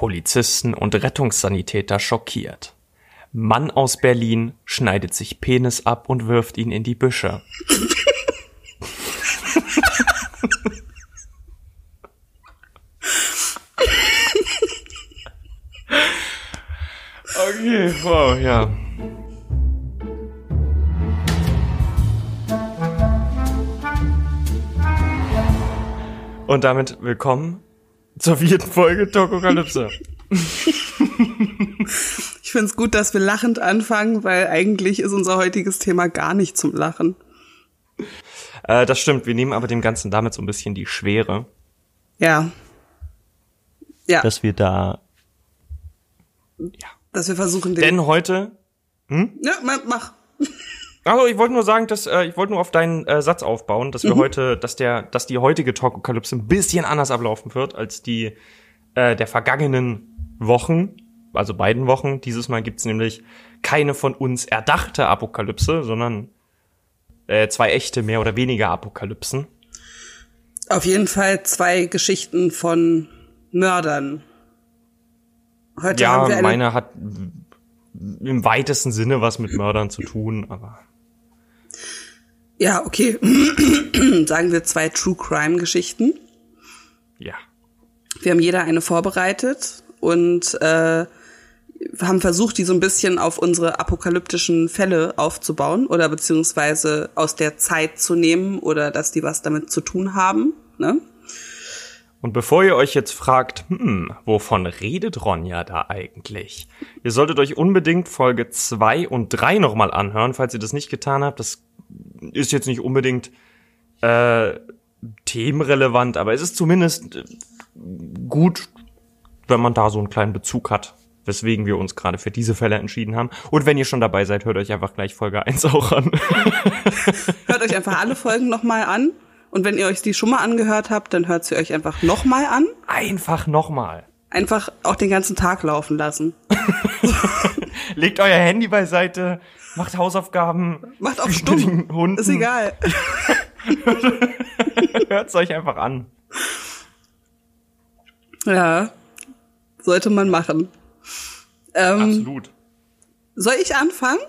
Polizisten und Rettungssanitäter schockiert. Mann aus Berlin schneidet sich Penis ab und wirft ihn in die Büsche. okay, wow, ja. Und damit willkommen zur vierten Folge Tokokalypse. Ich finde es gut, dass wir lachend anfangen, weil eigentlich ist unser heutiges Thema gar nicht zum Lachen. Äh, das stimmt, wir nehmen aber dem Ganzen damit so ein bisschen die Schwere. Ja. Ja. Dass wir da. Ja. Dass wir versuchen, den. Denn heute. Hm? Ja, mach. Also ich wollte nur sagen, dass äh, ich wollte nur auf deinen äh, Satz aufbauen, dass wir mhm. heute, dass der, dass die heutige Talkokalypse ein bisschen anders ablaufen wird als die äh, der vergangenen Wochen, also beiden Wochen. Dieses Mal gibt's nämlich keine von uns erdachte Apokalypse, sondern äh, zwei echte mehr oder weniger Apokalypsen. Auf jeden Fall zwei Geschichten von Mördern. Heute ja, haben wir eine meine hat im weitesten Sinne was mit Mördern zu tun, aber ja, okay. Sagen wir zwei True Crime Geschichten. Ja. Wir haben jeder eine vorbereitet und äh, haben versucht, die so ein bisschen auf unsere apokalyptischen Fälle aufzubauen oder beziehungsweise aus der Zeit zu nehmen oder dass die was damit zu tun haben. Ne? Und bevor ihr euch jetzt fragt, hm, wovon redet Ronja da eigentlich? Ihr solltet euch unbedingt Folge zwei und drei nochmal anhören, falls ihr das nicht getan habt. Das ist jetzt nicht unbedingt äh, themenrelevant, aber es ist zumindest äh, gut, wenn man da so einen kleinen Bezug hat, weswegen wir uns gerade für diese Fälle entschieden haben. Und wenn ihr schon dabei seid, hört euch einfach gleich Folge 1 auch an. hört euch einfach alle Folgen nochmal an. Und wenn ihr euch die schon mal angehört habt, dann hört sie euch einfach nochmal an. Einfach nochmal. Einfach auch den ganzen Tag laufen lassen. Legt euer Handy beiseite, macht Hausaufgaben. Macht auch stumm. Hunden. Ist egal. Hört's euch einfach an. Ja, sollte man machen. Ähm, Absolut. Soll ich anfangen?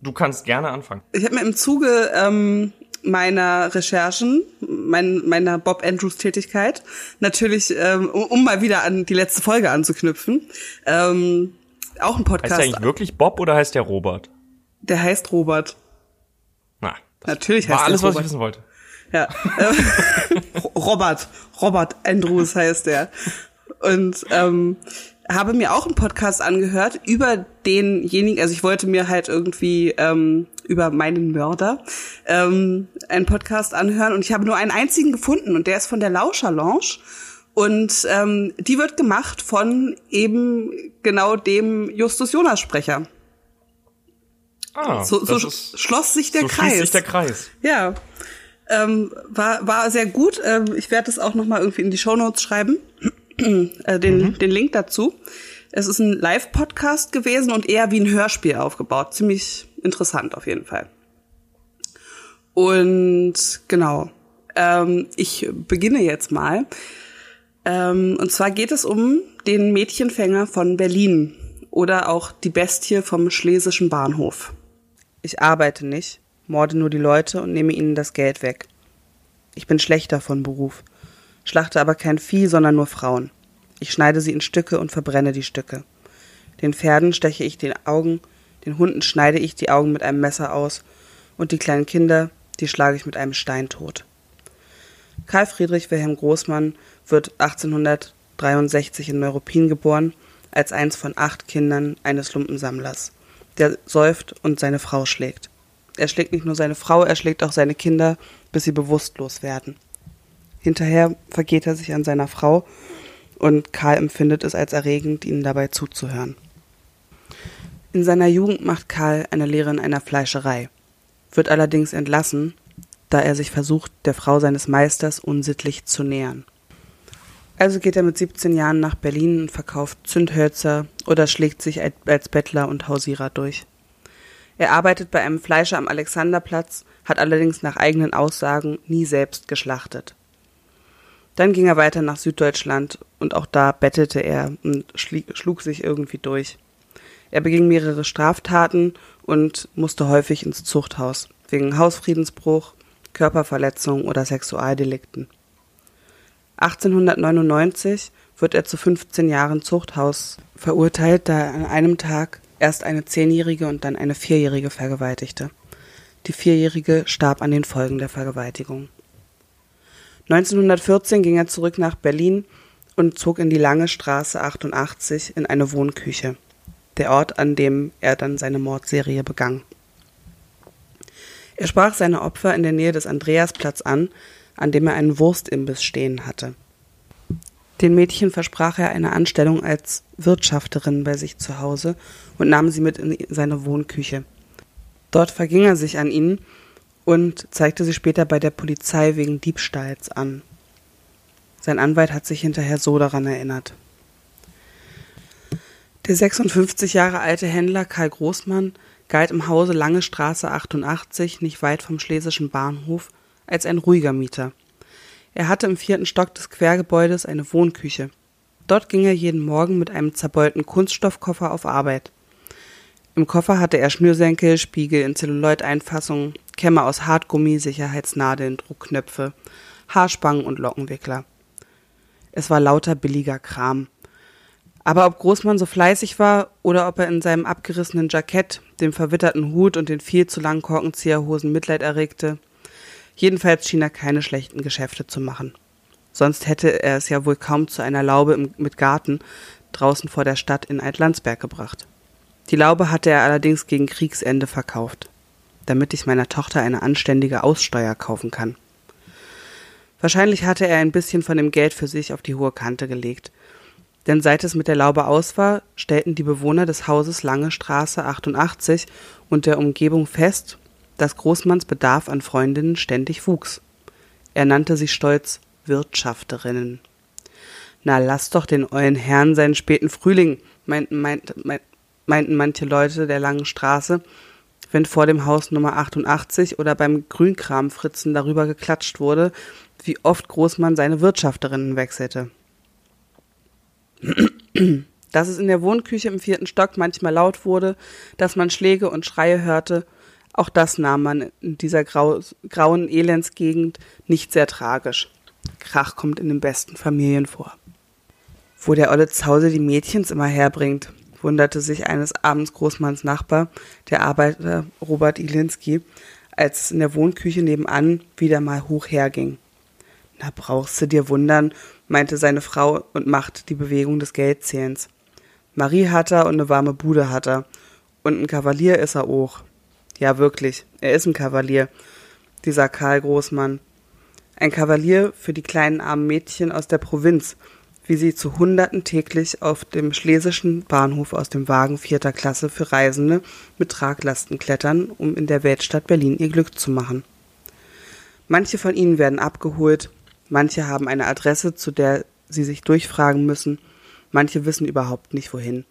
Du kannst gerne anfangen. Ich habe mir im Zuge ähm, meiner Recherchen, mein, meiner Bob Andrews Tätigkeit, natürlich, ähm, um, mal wieder an die letzte Folge anzuknüpfen, ähm, auch ein Podcast. Heißt der eigentlich wirklich Bob oder heißt der Robert? Der heißt Robert. Na, natürlich heißt war alles, Robert. was ich wissen wollte. Ja. Robert. Robert Andrews heißt der. Und ähm, habe mir auch einen Podcast angehört über denjenigen, also ich wollte mir halt irgendwie ähm, über meinen Mörder ähm, einen Podcast anhören und ich habe nur einen einzigen gefunden und der ist von der Lauscher Lounge und ähm, die wird gemacht von eben genau dem Justus Jonas Sprecher. Ah, so, so schloss sich der so Kreis. sich der Kreis. Ja, ähm, war war sehr gut. Ähm, ich werde es auch noch mal irgendwie in die Show Notes schreiben, äh, den mhm. den Link dazu. Es ist ein Live-Podcast gewesen und eher wie ein Hörspiel aufgebaut. Ziemlich interessant auf jeden Fall. Und genau, ähm, ich beginne jetzt mal. Ähm, und zwar geht es um den Mädchenfänger von Berlin oder auch die Bestie vom Schlesischen Bahnhof. Ich arbeite nicht, morde nur die Leute und nehme ihnen das Geld weg. Ich bin schlechter von Beruf, schlachte aber kein Vieh, sondern nur Frauen. Ich schneide sie in Stücke und verbrenne die Stücke. Den Pferden steche ich die Augen, den Hunden schneide ich die Augen mit einem Messer aus, und die kleinen Kinder, die schlage ich mit einem Stein tot. Karl Friedrich Wilhelm Großmann wird 1863 in Neuruppin geboren, als eins von acht Kindern eines Lumpensammlers, der säuft und seine Frau schlägt. Er schlägt nicht nur seine Frau, er schlägt auch seine Kinder, bis sie bewusstlos werden. Hinterher vergeht er sich an seiner Frau und Karl empfindet es als erregend, ihnen dabei zuzuhören. In seiner Jugend macht Karl eine Lehre in einer Fleischerei, wird allerdings entlassen, da er sich versucht, der Frau seines Meisters unsittlich zu nähern. Also geht er mit 17 Jahren nach Berlin und verkauft Zündhölzer oder schlägt sich als Bettler und Hausierer durch. Er arbeitet bei einem Fleischer am Alexanderplatz, hat allerdings nach eigenen Aussagen nie selbst geschlachtet. Dann ging er weiter nach Süddeutschland und auch da bettelte er und schlug sich irgendwie durch. Er beging mehrere Straftaten und musste häufig ins Zuchthaus wegen Hausfriedensbruch, Körperverletzung oder Sexualdelikten. 1899 wird er zu 15 Jahren Zuchthaus verurteilt, da er an einem Tag erst eine Zehnjährige und dann eine Vierjährige vergewaltigte. Die Vierjährige starb an den Folgen der Vergewaltigung. 1914 ging er zurück nach Berlin und zog in die Lange Straße 88 in eine Wohnküche, der Ort, an dem er dann seine Mordserie begann. Er sprach seine Opfer in der Nähe des Andreasplatz an, an dem er einen Wurstimbiss stehen hatte. Den Mädchen versprach er eine Anstellung als Wirtschafterin bei sich zu Hause und nahm sie mit in seine Wohnküche. Dort verging er sich an ihnen und zeigte sie später bei der Polizei wegen Diebstahls an. Sein Anwalt hat sich hinterher so daran erinnert. Der 56 Jahre alte Händler Karl Großmann galt im Hause Lange Straße 88, nicht weit vom Schlesischen Bahnhof, als ein ruhiger Mieter. Er hatte im vierten Stock des Quergebäudes eine Wohnküche. Dort ging er jeden Morgen mit einem zerbeulten Kunststoffkoffer auf Arbeit. Im Koffer hatte er Schnürsenkel, Spiegel in Zelluloid-Einfassungen, Kämme aus Hartgummi, Sicherheitsnadeln, Druckknöpfe, Haarspangen und Lockenwickler. Es war lauter billiger Kram. Aber ob Großmann so fleißig war oder ob er in seinem abgerissenen Jackett, dem verwitterten Hut und den viel zu langen Korkenzieherhosen Mitleid erregte, jedenfalls schien er keine schlechten Geschäfte zu machen. Sonst hätte er es ja wohl kaum zu einer Laube mit Garten draußen vor der Stadt in Altlandsberg gebracht. Die Laube hatte er allerdings gegen Kriegsende verkauft, damit ich meiner Tochter eine anständige Aussteuer kaufen kann. Wahrscheinlich hatte er ein bisschen von dem Geld für sich auf die hohe Kante gelegt, denn seit es mit der Laube aus war, stellten die Bewohner des Hauses Lange Straße 88 und der Umgebung fest, dass Großmanns Bedarf an Freundinnen ständig wuchs. Er nannte sie stolz Wirtschafterinnen. Na, lass doch den ollen Herrn seinen späten Frühling, meinten, meint, meint, meinten manche Leute der langen Straße, wenn vor dem Haus Nummer 88 oder beim Grünkramfritzen darüber geklatscht wurde, wie oft Großmann seine Wirtschafterinnen wechselte. Dass es in der Wohnküche im vierten Stock manchmal laut wurde, dass man Schläge und Schreie hörte, auch das nahm man in dieser grau grauen Elendsgegend nicht sehr tragisch. Krach kommt in den besten Familien vor. Wo der olle Zause die Mädchens immer herbringt, wunderte sich eines Abends Großmanns Nachbar, der Arbeiter Robert Ilinski, als es in der Wohnküche nebenan wieder mal hoch herging. Na, brauchst du dir wundern, meinte seine Frau und machte die Bewegung des Geldzählens. Marie hat er und eine warme Bude hat er. Und ein Kavalier ist er auch. Ja, wirklich, er ist ein Kavalier, dieser Karl Großmann. Ein Kavalier für die kleinen armen Mädchen aus der Provinz, wie sie zu Hunderten täglich auf dem schlesischen Bahnhof aus dem Wagen vierter Klasse für Reisende mit Traglasten klettern, um in der Weltstadt Berlin ihr Glück zu machen. Manche von ihnen werden abgeholt, manche haben eine Adresse, zu der sie sich durchfragen müssen, manche wissen überhaupt nicht wohin.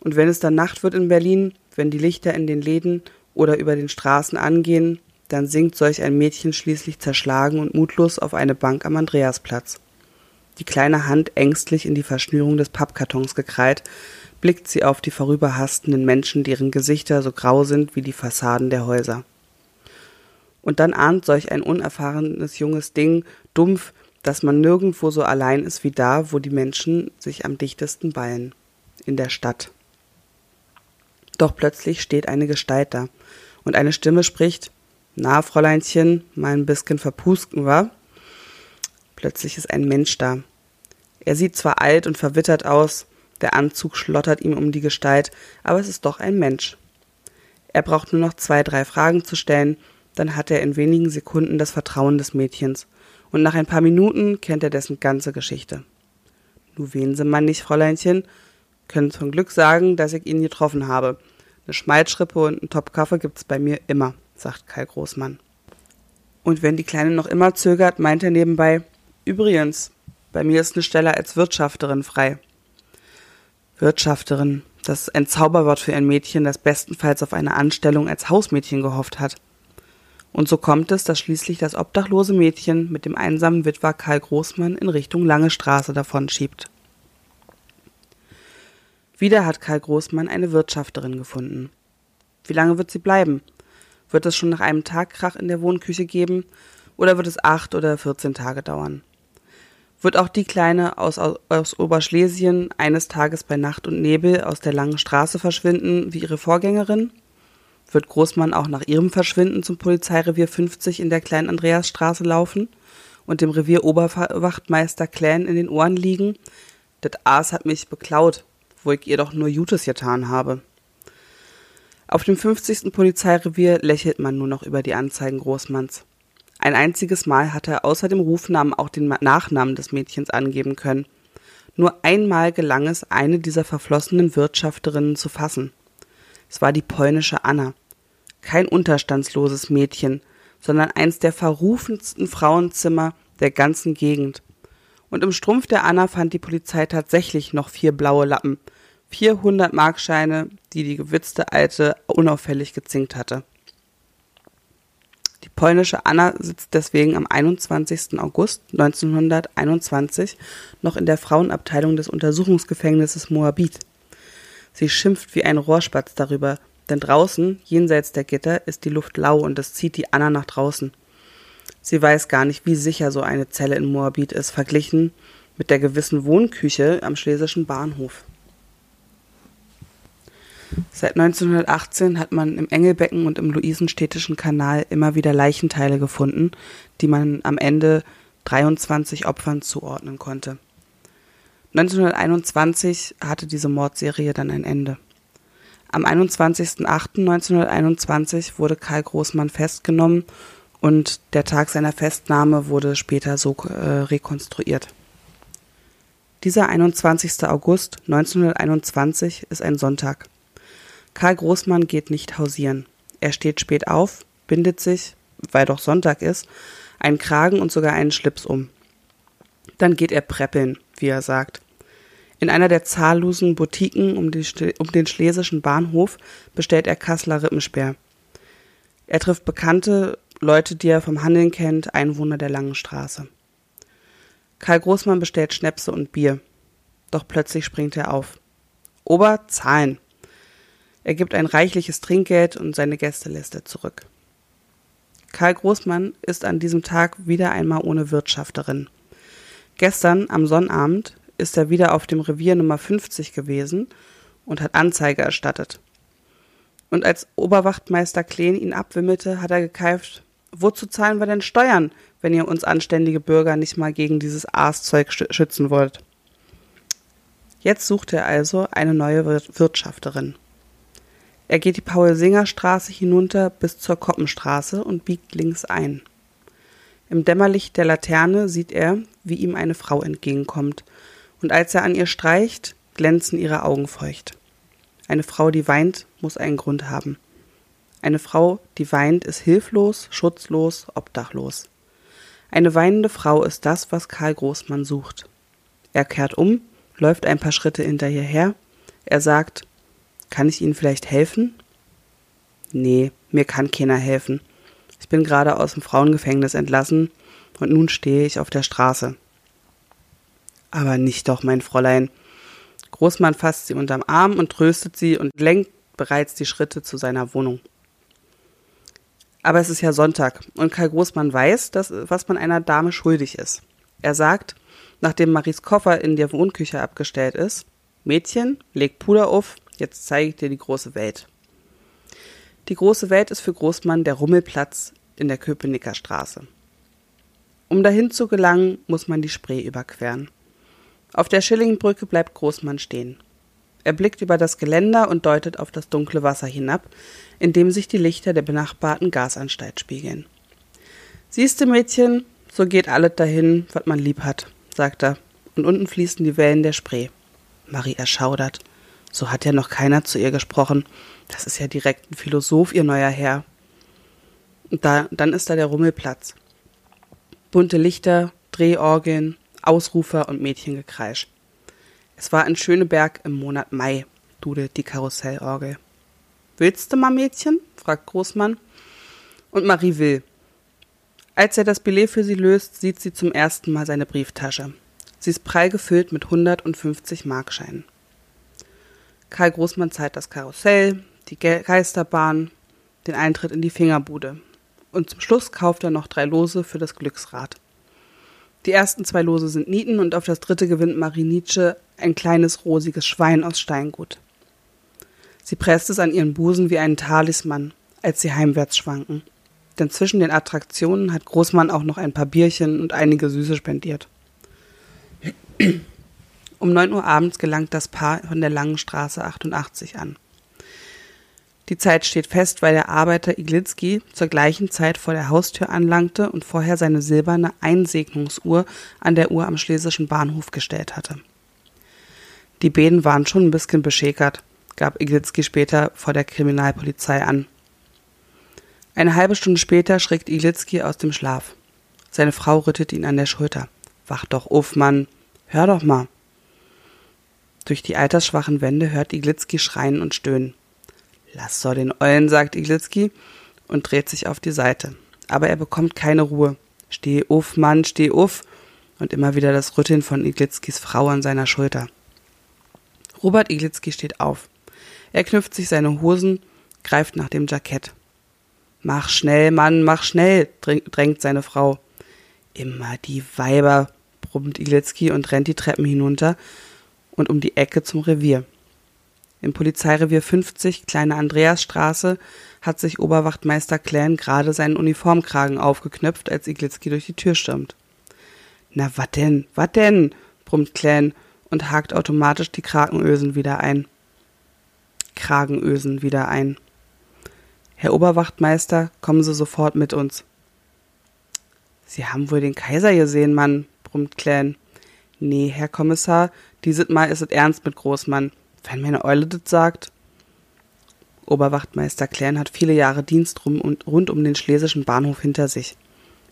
Und wenn es dann Nacht wird in Berlin, wenn die Lichter in den Läden oder über den Straßen angehen, dann sinkt solch ein Mädchen schließlich zerschlagen und mutlos auf eine Bank am Andreasplatz die kleine Hand ängstlich in die Verschnürung des Pappkartons gekrallt, blickt sie auf die vorüberhastenden Menschen, deren Gesichter so grau sind wie die Fassaden der Häuser. Und dann ahnt solch ein unerfahrenes junges Ding dumpf, dass man nirgendwo so allein ist wie da, wo die Menschen sich am dichtesten ballen. In der Stadt. Doch plötzlich steht eine Gestalt da, und eine Stimme spricht, na, Fräuleinchen, mal ein bisschen verpusten, wa? Plötzlich ist ein Mensch da. Er sieht zwar alt und verwittert aus, der Anzug schlottert ihm um die Gestalt, aber es ist doch ein Mensch. Er braucht nur noch zwei, drei Fragen zu stellen, dann hat er in wenigen Sekunden das Vertrauen des Mädchens, und nach ein paar Minuten kennt er dessen ganze Geschichte. Nu wen Sie man nicht, Fräuleinchen, können zum Glück sagen, dass ich ihn getroffen habe. Eine Schmalzschrippe und einen Top Kaffee gibt's bei mir immer, sagt Kai Großmann. Und wenn die Kleine noch immer zögert, meint er nebenbei, Übrigens, bei mir ist eine Stelle als Wirtschafterin frei. Wirtschafterin, das ist ein Zauberwort für ein Mädchen, das bestenfalls auf eine Anstellung als Hausmädchen gehofft hat. Und so kommt es, dass schließlich das obdachlose Mädchen mit dem einsamen Witwer Karl Großmann in Richtung Lange Straße davonschiebt. Wieder hat Karl Großmann eine Wirtschafterin gefunden. Wie lange wird sie bleiben? Wird es schon nach einem Tag Krach in der Wohnküche geben oder wird es acht oder vierzehn Tage dauern? Wird auch die Kleine aus, aus Oberschlesien eines Tages bei Nacht und Nebel aus der langen Straße verschwinden wie ihre Vorgängerin? Wird Großmann auch nach ihrem Verschwinden zum Polizeirevier 50 in der Kleinen Andreasstraße laufen und dem Revier Oberwachtmeister Klähn in den Ohren liegen? Das Aas hat mich beklaut, wo ich ihr doch nur Jutes getan habe. Auf dem 50. Polizeirevier lächelt man nur noch über die Anzeigen Großmanns. Ein einziges Mal hat er außer dem Rufnamen auch den Nachnamen des Mädchens angeben können. Nur einmal gelang es, eine dieser verflossenen Wirtschafterinnen zu fassen. Es war die polnische Anna. Kein unterstandsloses Mädchen, sondern eins der verrufensten Frauenzimmer der ganzen Gegend. Und im Strumpf der Anna fand die Polizei tatsächlich noch vier blaue Lappen, 400 Markscheine, die die gewitzte Alte unauffällig gezinkt hatte. Die polnische Anna sitzt deswegen am 21. August 1921 noch in der Frauenabteilung des Untersuchungsgefängnisses Moabit. Sie schimpft wie ein Rohrspatz darüber, denn draußen, jenseits der Gitter, ist die Luft lau und es zieht die Anna nach draußen. Sie weiß gar nicht, wie sicher so eine Zelle in Moabit ist, verglichen mit der gewissen Wohnküche am schlesischen Bahnhof. Seit 1918 hat man im Engelbecken und im Luisenstädtischen Kanal immer wieder Leichenteile gefunden, die man am Ende 23 Opfern zuordnen konnte. 1921 hatte diese Mordserie dann ein Ende. Am 21.08.1921 wurde Karl Großmann festgenommen und der Tag seiner Festnahme wurde später so äh, rekonstruiert. Dieser 21. August 1921 ist ein Sonntag. Karl Großmann geht nicht hausieren. Er steht spät auf, bindet sich, weil doch Sonntag ist, einen Kragen und sogar einen Schlips um. Dann geht er preppeln, wie er sagt. In einer der zahllosen Boutiquen um, die, um den schlesischen Bahnhof bestellt er Kasseler Rippensperr. Er trifft Bekannte, Leute, die er vom Handeln kennt, Einwohner der Langen Straße. Karl Großmann bestellt Schnäpse und Bier. Doch plötzlich springt er auf. Ober, zahlen. Er gibt ein reichliches Trinkgeld und seine Gästeliste zurück. Karl Großmann ist an diesem Tag wieder einmal ohne Wirtschafterin. Gestern am Sonnabend ist er wieder auf dem Revier Nummer 50 gewesen und hat Anzeige erstattet. Und als Oberwachtmeister Kleen ihn abwimmelte, hat er gekeift, wozu zahlen wir denn Steuern, wenn ihr uns anständige Bürger nicht mal gegen dieses Aaszeug schützen wollt? Jetzt sucht er also eine neue Wirtschafterin. Er geht die Paul-Singer-Straße hinunter bis zur Koppenstraße und biegt links ein. Im Dämmerlicht der Laterne sieht er, wie ihm eine Frau entgegenkommt, und als er an ihr streicht, glänzen ihre Augen feucht. Eine Frau, die weint, muss einen Grund haben. Eine Frau, die weint, ist hilflos, schutzlos, obdachlos. Eine weinende Frau ist das, was Karl Großmann sucht. Er kehrt um, läuft ein paar Schritte hinter ihr her. Er sagt, kann ich Ihnen vielleicht helfen? Nee, mir kann keiner helfen. Ich bin gerade aus dem Frauengefängnis entlassen und nun stehe ich auf der Straße. Aber nicht doch, mein Fräulein. Großmann fasst sie unterm Arm und tröstet sie und lenkt bereits die Schritte zu seiner Wohnung. Aber es ist ja Sonntag und Karl Großmann weiß, dass, was man einer Dame schuldig ist. Er sagt, nachdem Maries Koffer in der Wohnküche abgestellt ist, Mädchen, leg Puder auf, Jetzt zeige ich dir die große Welt. Die große Welt ist für Großmann der Rummelplatz in der Köpenicker Straße. Um dahin zu gelangen, muss man die Spree überqueren. Auf der Schillingbrücke bleibt Großmann stehen. Er blickt über das Geländer und deutet auf das dunkle Wasser hinab, in dem sich die Lichter der benachbarten Gasanstalt spiegeln. Siehste, Mädchen, so geht alles dahin, was man lieb hat, sagt er, und unten fließen die Wellen der Spree. Marie erschaudert. So hat ja noch keiner zu ihr gesprochen. Das ist ja direkt ein Philosoph, ihr neuer Herr. Und da, dann ist da der Rummelplatz. Bunte Lichter, Drehorgeln, Ausrufer und Mädchengekreisch. Es war in Schöneberg im Monat Mai, dudelt die Karussellorgel. Willst du mal, Mädchen? fragt Großmann. Und Marie will. Als er das Billet für sie löst, sieht sie zum ersten Mal seine Brieftasche. Sie ist prall gefüllt mit 150 Markscheinen. Karl Großmann zahlt das Karussell, die Geisterbahn, den Eintritt in die Fingerbude. Und zum Schluss kauft er noch drei Lose für das Glücksrad. Die ersten zwei Lose sind Nieten und auf das dritte gewinnt Marie Nietzsche ein kleines rosiges Schwein aus Steingut. Sie presst es an ihren Busen wie einen Talisman, als sie heimwärts schwanken. Denn zwischen den Attraktionen hat Großmann auch noch ein paar Bierchen und einige Süße spendiert. Um neun Uhr abends gelangt das Paar von der langen Straße 88 an. Die Zeit steht fest, weil der Arbeiter Iglitzki zur gleichen Zeit vor der Haustür anlangte und vorher seine silberne Einsegnungsuhr an der Uhr am schlesischen Bahnhof gestellt hatte. Die Bäden waren schon ein bisschen beschäkert, gab Iglitzki später vor der Kriminalpolizei an. Eine halbe Stunde später schreckt Iglitzki aus dem Schlaf. Seine Frau rüttet ihn an der Schulter. Wach doch auf. Hör doch mal. Durch die altersschwachen Wände hört Iglitzki schreien und stöhnen. Lass so den Eulen, sagt Iglitzki und dreht sich auf die Seite. Aber er bekommt keine Ruhe. Steh uff, Mann, steh uff. Und immer wieder das Rütteln von Iglitzkis Frau an seiner Schulter. Robert Iglitzki steht auf. Er knüpft sich seine Hosen, greift nach dem Jackett. Mach schnell, Mann, mach schnell, drängt seine Frau. Immer die Weiber, brummt Iglitzki und rennt die Treppen hinunter und um die Ecke zum Revier. Im Polizeirevier 50, Kleine Andreasstraße, hat sich Oberwachtmeister Klan gerade seinen Uniformkragen aufgeknöpft, als Iglitzki durch die Tür stürmt. Na, wat denn, wat denn? brummt Klan und hakt automatisch die Kragenösen wieder ein. Kragenösen wieder ein. Herr Oberwachtmeister, kommen Sie sofort mit uns. Sie haben wohl den Kaiser gesehen, Mann, brummt Klan. Nee, Herr Kommissar, dieses Mal ist es ernst mit Großmann. Wenn meine Eule das sagt. Oberwachtmeister Klären hat viele Jahre Dienst rum und rund um den schlesischen Bahnhof hinter sich.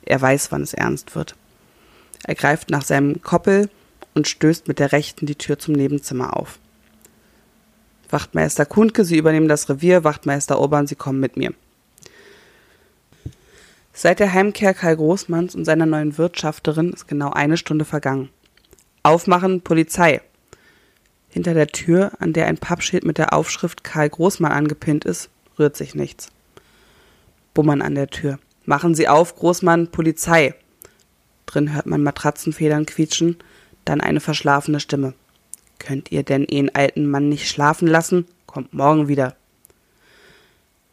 Er weiß, wann es ernst wird. Er greift nach seinem Koppel und stößt mit der rechten die Tür zum Nebenzimmer auf. Wachtmeister Kundke, Sie übernehmen das Revier. Wachtmeister Obern, Sie kommen mit mir. Seit der Heimkehr Karl Großmanns und seiner neuen Wirtschafterin ist genau eine Stunde vergangen. Aufmachen, Polizei! Hinter der Tür, an der ein Pappschild mit der Aufschrift Karl Großmann angepinnt ist, rührt sich nichts. Bummern an der Tür. Machen Sie auf, Großmann, Polizei. Drin hört man Matratzenfedern quietschen, dann eine verschlafene Stimme. Könnt ihr denn einen alten Mann nicht schlafen lassen? Kommt morgen wieder.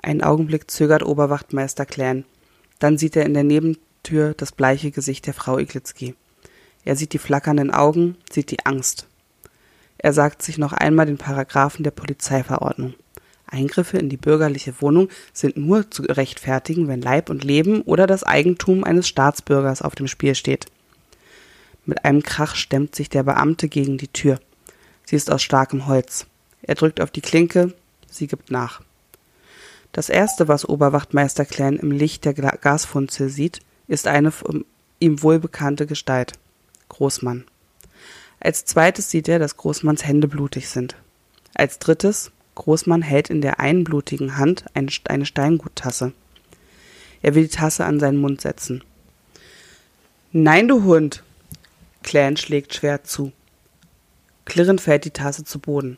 Einen Augenblick zögert Oberwachtmeister Klären. Dann sieht er in der Nebentür das bleiche Gesicht der Frau Iglitzki. Er sieht die flackernden Augen, sieht die Angst. Er sagt sich noch einmal den Paragraphen der Polizeiverordnung. Eingriffe in die bürgerliche Wohnung sind nur zu rechtfertigen, wenn Leib und Leben oder das Eigentum eines Staatsbürgers auf dem Spiel steht. Mit einem Krach stemmt sich der Beamte gegen die Tür. Sie ist aus starkem Holz. Er drückt auf die Klinke, sie gibt nach. Das erste, was Oberwachtmeister Klein im Licht der Gasfunzel sieht, ist eine ihm wohlbekannte Gestalt. Großmann. Als zweites sieht er, dass Großmanns Hände blutig sind. Als drittes, Großmann hält in der einen blutigen Hand eine Steinguttasse. Er will die Tasse an seinen Mund setzen. Nein, du Hund! Clan schlägt schwer zu. Klirrend fällt die Tasse zu Boden.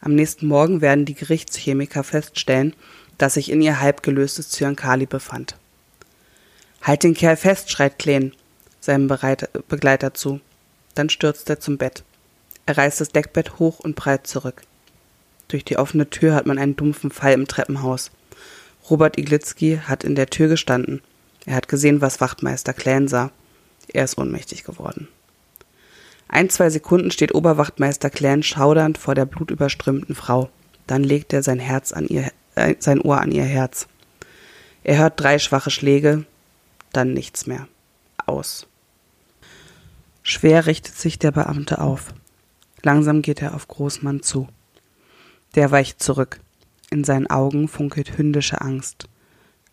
Am nächsten Morgen werden die Gerichtschemiker feststellen, dass sich in ihr halb gelöstes Zyankali befand. Halt den Kerl fest, schreit Kleen seinem Begleiter zu. Dann stürzt er zum Bett. Er reißt das Deckbett hoch und breit zurück. Durch die offene Tür hat man einen dumpfen Fall im Treppenhaus. Robert Iglitzki hat in der Tür gestanden. Er hat gesehen, was Wachtmeister Klan sah. Er ist ohnmächtig geworden. Ein, zwei Sekunden steht Oberwachtmeister Klan schaudernd vor der blutüberströmten Frau. Dann legt er sein Herz an ihr, äh, sein Ohr an ihr Herz. Er hört drei schwache Schläge, dann nichts mehr. Aus. Schwer richtet sich der Beamte auf. Langsam geht er auf Großmann zu. Der weicht zurück. In seinen Augen funkelt hündische Angst.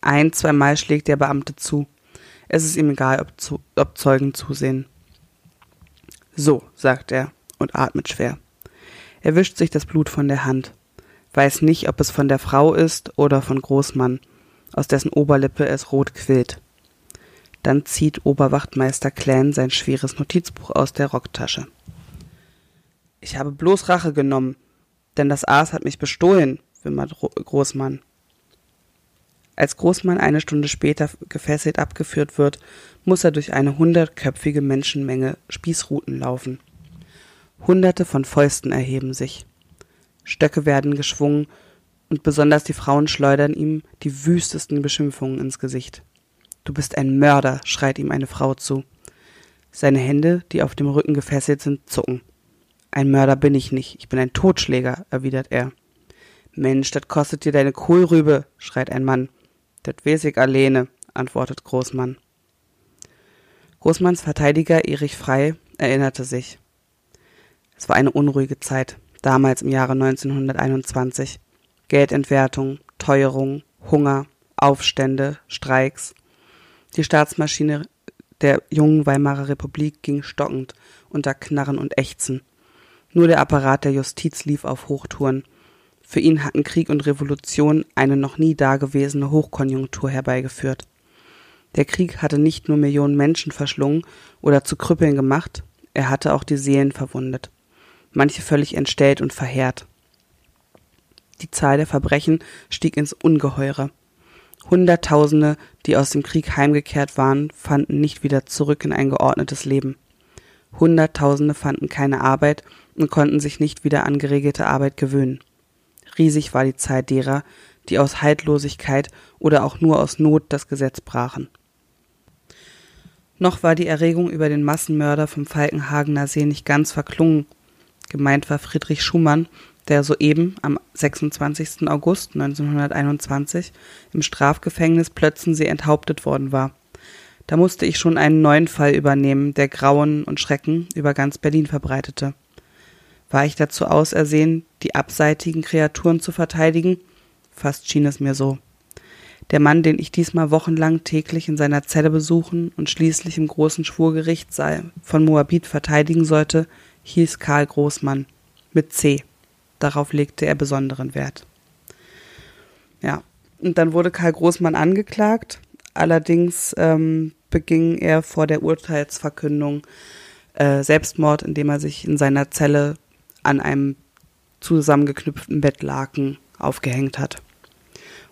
Ein, zweimal schlägt der Beamte zu. Es ist ihm egal, ob, zu, ob Zeugen zusehen. So, sagt er und atmet schwer. Er wischt sich das Blut von der Hand, weiß nicht, ob es von der Frau ist oder von Großmann. aus dessen Oberlippe es rot quillt. Dann zieht Oberwachtmeister Clan sein schweres Notizbuch aus der Rocktasche. Ich habe bloß Rache genommen, denn das Aas hat mich bestohlen, wimmert Großmann. Als Großmann eine Stunde später gefesselt abgeführt wird, muss er durch eine hundertköpfige Menschenmenge Spießruten laufen. Hunderte von Fäusten erheben sich. Stöcke werden geschwungen und besonders die Frauen schleudern ihm die wüstesten Beschimpfungen ins Gesicht. Du bist ein Mörder, schreit ihm eine Frau zu. Seine Hände, die auf dem Rücken gefesselt sind, zucken. Ein Mörder bin ich nicht, ich bin ein Totschläger, erwidert er. Mensch, das kostet dir deine Kohlrübe, schreit ein Mann. Das weiß ich alleine, antwortet Großmann. Großmanns Verteidiger Erich Frei erinnerte sich. Es war eine unruhige Zeit, damals im Jahre 1921. Geldentwertung, Teuerung, Hunger, Aufstände, Streiks. Die Staatsmaschine der jungen Weimarer Republik ging stockend unter Knarren und Ächzen. Nur der Apparat der Justiz lief auf Hochtouren. Für ihn hatten Krieg und Revolution eine noch nie dagewesene Hochkonjunktur herbeigeführt. Der Krieg hatte nicht nur Millionen Menschen verschlungen oder zu Krüppeln gemacht, er hatte auch die Seelen verwundet, manche völlig entstellt und verheert. Die Zahl der Verbrechen stieg ins Ungeheure. Hunderttausende, die aus dem Krieg heimgekehrt waren, fanden nicht wieder zurück in ein geordnetes Leben. Hunderttausende fanden keine Arbeit und konnten sich nicht wieder an geregelte Arbeit gewöhnen. Riesig war die Zeit derer, die aus Haltlosigkeit oder auch nur aus Not das Gesetz brachen. Noch war die Erregung über den Massenmörder vom Falkenhagener See nicht ganz verklungen. Gemeint war Friedrich Schumann, der soeben am 26. August 1921 im Strafgefängnis Plötzensee enthauptet worden war. Da musste ich schon einen neuen Fall übernehmen, der Grauen und Schrecken über ganz Berlin verbreitete. War ich dazu ausersehen, die abseitigen Kreaturen zu verteidigen? Fast schien es mir so. Der Mann, den ich diesmal wochenlang täglich in seiner Zelle besuchen und schließlich im großen Schwurgerichtssaal von Moabit verteidigen sollte, hieß Karl Großmann mit C. Darauf legte er besonderen Wert. Ja, und dann wurde Karl Großmann angeklagt. Allerdings ähm, beging er vor der Urteilsverkündung äh, Selbstmord, indem er sich in seiner Zelle an einem zusammengeknüpften Bettlaken aufgehängt hat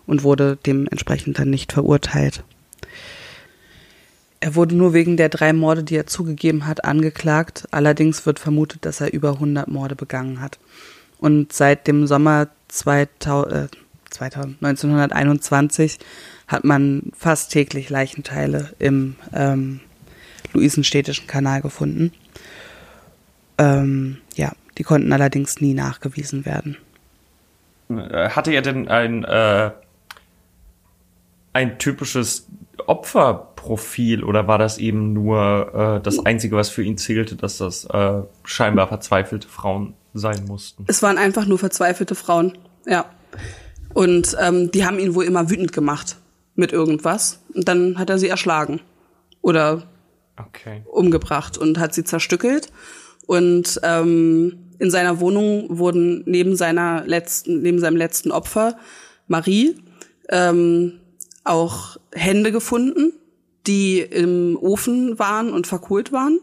und wurde dementsprechend dann nicht verurteilt. Er wurde nur wegen der drei Morde, die er zugegeben hat, angeklagt. Allerdings wird vermutet, dass er über 100 Morde begangen hat. Und seit dem Sommer 2000, äh, 2000, 1921 hat man fast täglich Leichenteile im ähm, Luisenstädtischen Kanal gefunden. Ähm, ja, die konnten allerdings nie nachgewiesen werden. Äh, hatte er denn ein, äh, ein typisches Opferprofil oder war das eben nur äh, das Einzige, was für ihn zählte, dass das äh, scheinbar verzweifelte Frauen sein mussten. Es waren einfach nur verzweifelte Frauen, ja. Und ähm, die haben ihn wohl immer wütend gemacht mit irgendwas. Und dann hat er sie erschlagen oder okay. umgebracht und hat sie zerstückelt. Und ähm, in seiner Wohnung wurden neben seiner letzten, neben seinem letzten Opfer Marie ähm, auch Hände gefunden, die im Ofen waren und verkohlt waren.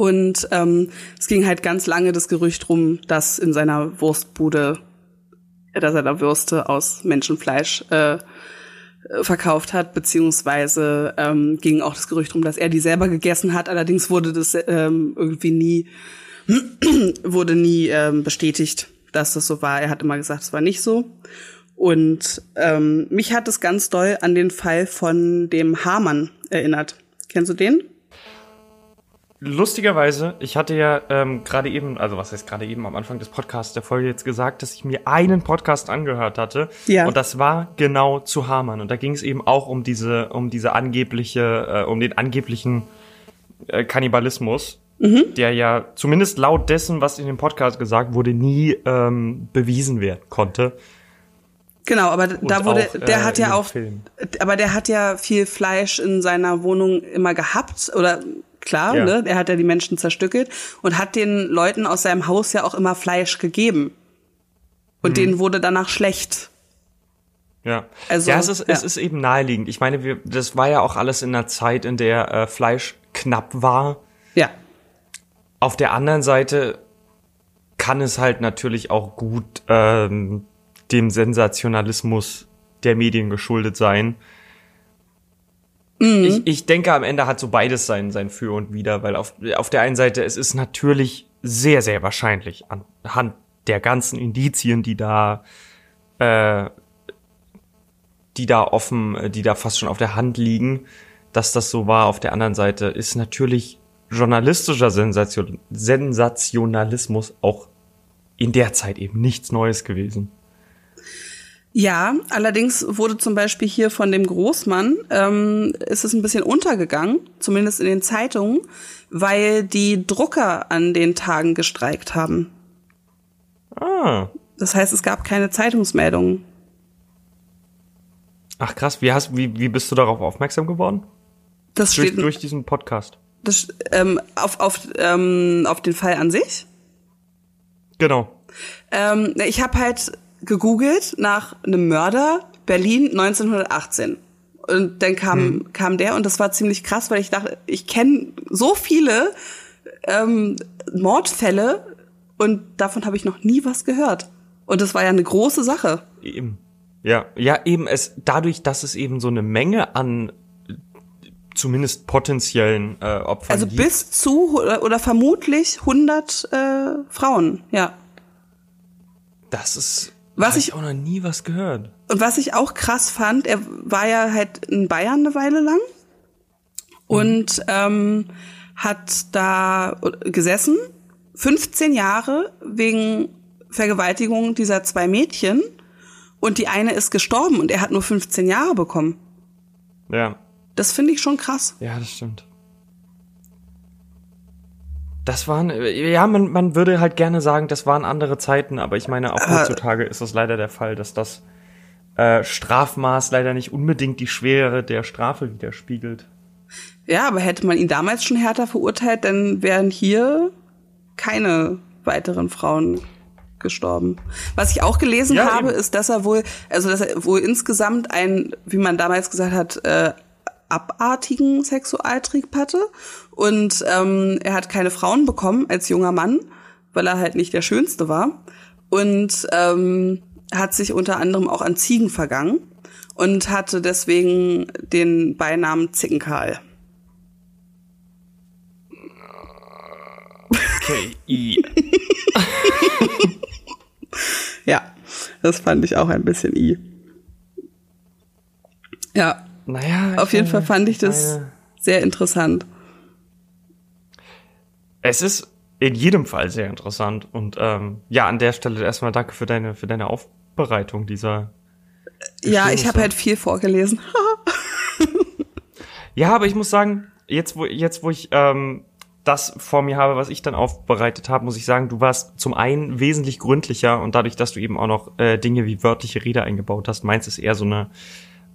Und ähm, es ging halt ganz lange das Gerücht rum, dass in seiner Wurstbude, dass er da Würste aus Menschenfleisch äh, verkauft hat, beziehungsweise ähm, ging auch das Gerücht rum, dass er die selber gegessen hat. Allerdings wurde das ähm, irgendwie nie wurde nie ähm, bestätigt, dass das so war. Er hat immer gesagt, es war nicht so. Und ähm, mich hat es ganz doll an den Fall von dem Hamann erinnert. Kennst du den? Lustigerweise, ich hatte ja ähm, gerade eben, also was heißt gerade eben am Anfang des Podcasts der Folge jetzt gesagt, dass ich mir einen Podcast angehört hatte. Ja. Und das war genau zu Hamann. Und da ging es eben auch um diese, um diese angebliche, äh, um den angeblichen äh, Kannibalismus, mhm. der ja zumindest laut dessen, was in dem Podcast gesagt wurde, nie ähm, bewiesen werden konnte. Genau, aber Und da wurde, auch, der äh, hat ja auch, Film. aber der hat ja viel Fleisch in seiner Wohnung immer gehabt oder klar, ja. ne? Er hat ja die Menschen zerstückelt und hat den Leuten aus seinem Haus ja auch immer Fleisch gegeben. Und mhm. denen wurde danach schlecht. Ja, also, ja, es ist, ja. es ist eben naheliegend. Ich meine, wir, das war ja auch alles in einer Zeit, in der äh, Fleisch knapp war. Ja. Auf der anderen Seite kann es halt natürlich auch gut ähm, dem Sensationalismus der Medien geschuldet sein. Mhm. Ich, ich denke, am Ende hat so beides sein, sein Für und Wider, weil auf, auf der einen Seite, es ist natürlich sehr, sehr wahrscheinlich anhand der ganzen Indizien, die da, äh, die da offen, die da fast schon auf der Hand liegen, dass das so war. Auf der anderen Seite ist natürlich journalistischer Sensation, Sensationalismus auch in der Zeit eben nichts Neues gewesen. Ja, allerdings wurde zum Beispiel hier von dem Großmann, ähm, ist es ein bisschen untergegangen, zumindest in den Zeitungen, weil die Drucker an den Tagen gestreikt haben. Ah. Das heißt, es gab keine Zeitungsmeldungen. Ach krass, wie, hast, wie, wie bist du darauf aufmerksam geworden? Das durch, steht durch diesen Podcast. Das, ähm, auf, auf, ähm, auf den Fall an sich? Genau. Ähm, ich habe halt gegoogelt nach einem Mörder Berlin 1918. Und dann kam, hm. kam der und das war ziemlich krass, weil ich dachte, ich kenne so viele ähm, Mordfälle und davon habe ich noch nie was gehört. Und das war ja eine große Sache. Eben. Ja, ja, eben es dadurch, dass es eben so eine Menge an zumindest potenziellen äh, Opfern Also gibt. bis zu oder, oder vermutlich 100 äh, Frauen, ja. Das ist was ich auch noch nie was gehört. Und was ich auch krass fand, er war ja halt in Bayern eine Weile lang und mhm. ähm, hat da gesessen, 15 Jahre wegen Vergewaltigung dieser zwei Mädchen und die eine ist gestorben und er hat nur 15 Jahre bekommen. Ja. Das finde ich schon krass. Ja, das stimmt. Das waren, ja, man, man würde halt gerne sagen, das waren andere Zeiten, aber ich meine, auch heutzutage ist es leider der Fall, dass das äh, Strafmaß leider nicht unbedingt die Schwere der Strafe widerspiegelt. Ja, aber hätte man ihn damals schon härter verurteilt, dann wären hier keine weiteren Frauen gestorben. Was ich auch gelesen ja, habe, eben. ist, dass er wohl, also dass er wohl insgesamt ein, wie man damals gesagt hat, äh, abartigen Sexualtrieb hatte und ähm, er hat keine Frauen bekommen als junger Mann, weil er halt nicht der Schönste war und ähm, hat sich unter anderem auch an Ziegen vergangen und hatte deswegen den Beinamen Zickenkarl. Okay. I. ja, das fand ich auch ein bisschen I. Ja, naja, auf jeden Fall fand ich das meine, sehr interessant. Es ist in jedem Fall sehr interessant und ähm, ja, an der Stelle erstmal danke für deine für deine Aufbereitung dieser. Ja, ich habe halt viel vorgelesen. ja, aber ich muss sagen, jetzt wo jetzt wo ich ähm, das vor mir habe, was ich dann aufbereitet habe, muss ich sagen, du warst zum einen wesentlich gründlicher und dadurch, dass du eben auch noch äh, Dinge wie wörtliche Rede eingebaut hast, meinst es eher so eine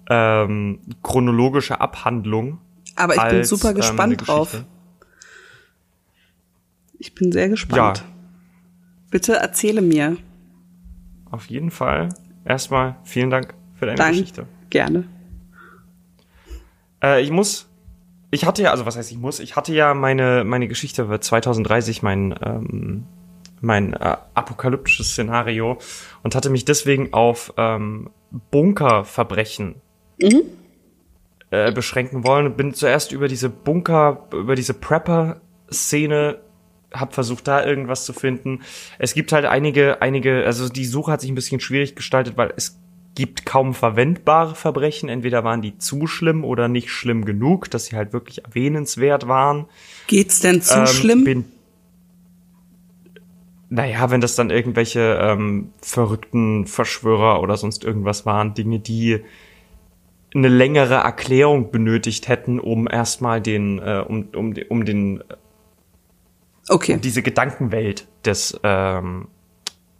ähm, chronologische Abhandlung. Aber ich als, bin super ähm, gespannt ähm, drauf. Ich bin sehr gespannt. Ja. Bitte erzähle mir. Auf jeden Fall. Erstmal vielen Dank für deine Dank. Geschichte. Gerne. Äh, ich muss, ich hatte ja, also was heißt ich muss, ich hatte ja meine, meine Geschichte über 2030, mein, ähm, mein äh, apokalyptisches Szenario und hatte mich deswegen auf ähm, Bunkerverbrechen mhm. äh, beschränken wollen. Bin zuerst über diese Bunker, über diese Prepper-Szene hab versucht, da irgendwas zu finden. Es gibt halt einige, einige, also die Suche hat sich ein bisschen schwierig gestaltet, weil es gibt kaum verwendbare Verbrechen. Entweder waren die zu schlimm oder nicht schlimm genug, dass sie halt wirklich erwähnenswert waren. Geht's denn zu ähm, schlimm? Bin, naja, wenn das dann irgendwelche ähm, verrückten Verschwörer oder sonst irgendwas waren, Dinge, die eine längere Erklärung benötigt hätten, um erstmal den, äh, um, um, um den, okay. um diese Gedankenwelt des ähm,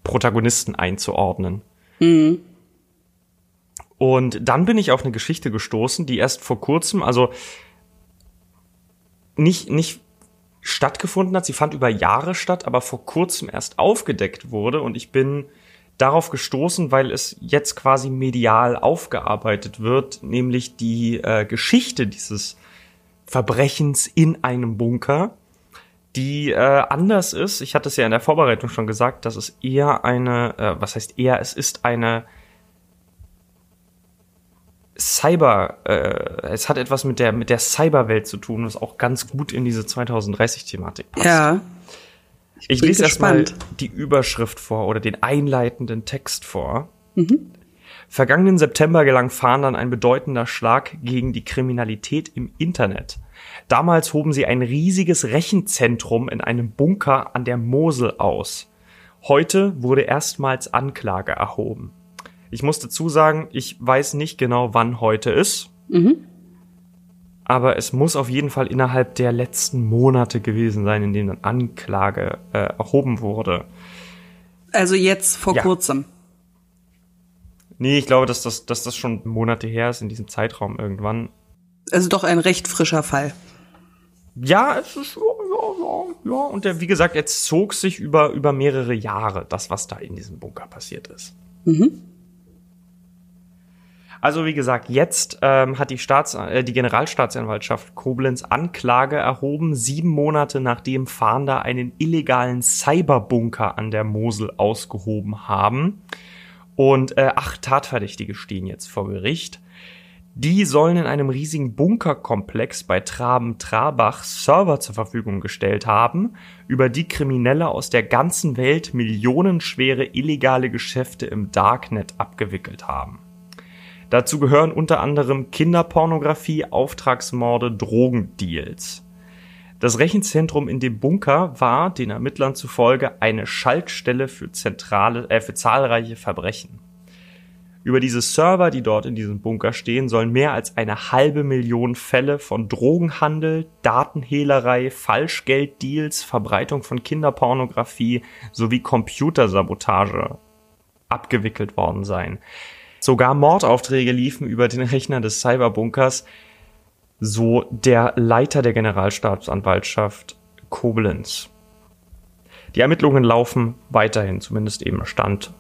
Protagonisten einzuordnen. Mhm. Und dann bin ich auf eine Geschichte gestoßen, die erst vor kurzem, also nicht, nicht stattgefunden hat. Sie fand über Jahre statt, aber vor kurzem erst aufgedeckt wurde. Und ich bin darauf gestoßen, weil es jetzt quasi medial aufgearbeitet wird, nämlich die äh, Geschichte dieses Verbrechens in einem Bunker, die äh, anders ist. Ich hatte es ja in der Vorbereitung schon gesagt, dass es eher eine, äh, was heißt eher, es ist eine Cyber, äh, es hat etwas mit der mit der Cyberwelt zu tun, was auch ganz gut in diese 2030-Thematik passt. Ja. Ich, ich lese erstmal die Überschrift vor oder den einleitenden Text vor. Mhm. Vergangenen September gelang Fahndern ein bedeutender Schlag gegen die Kriminalität im Internet. Damals hoben sie ein riesiges Rechenzentrum in einem Bunker an der Mosel aus. Heute wurde erstmals Anklage erhoben. Ich muss dazu sagen, ich weiß nicht genau, wann heute ist. Mhm. Aber es muss auf jeden Fall innerhalb der letzten Monate gewesen sein, in denen Anklage äh, erhoben wurde. Also jetzt vor ja. kurzem. Nee, ich glaube, dass das, dass das schon Monate her ist in diesem Zeitraum irgendwann. Also doch ein recht frischer Fall. Ja, es ist, ja, ja, ja. Und der, wie gesagt, jetzt zog sich über, über mehrere Jahre, das, was da in diesem Bunker passiert ist. Mhm. Also wie gesagt, jetzt ähm, hat die, Staats äh, die Generalstaatsanwaltschaft Koblenz Anklage erhoben, sieben Monate nachdem Fahnder einen illegalen Cyberbunker an der Mosel ausgehoben haben. Und äh, acht Tatverdächtige stehen jetzt vor Gericht. Die sollen in einem riesigen Bunkerkomplex bei Traben-Trabach Server zur Verfügung gestellt haben, über die Kriminelle aus der ganzen Welt millionenschwere illegale Geschäfte im Darknet abgewickelt haben. Dazu gehören unter anderem Kinderpornografie, Auftragsmorde, Drogendeals. Das Rechenzentrum in dem Bunker war den Ermittlern zufolge eine Schaltstelle für zentrale, äh, für zahlreiche Verbrechen. Über diese Server, die dort in diesem Bunker stehen, sollen mehr als eine halbe Million Fälle von Drogenhandel, Datenhehlerei, Falschgelddeals, Verbreitung von Kinderpornografie sowie Computersabotage abgewickelt worden sein. Sogar Mordaufträge liefen über den Rechner des Cyberbunkers, so der Leiter der Generalstaatsanwaltschaft Koblenz. Die Ermittlungen laufen weiterhin, zumindest eben Stand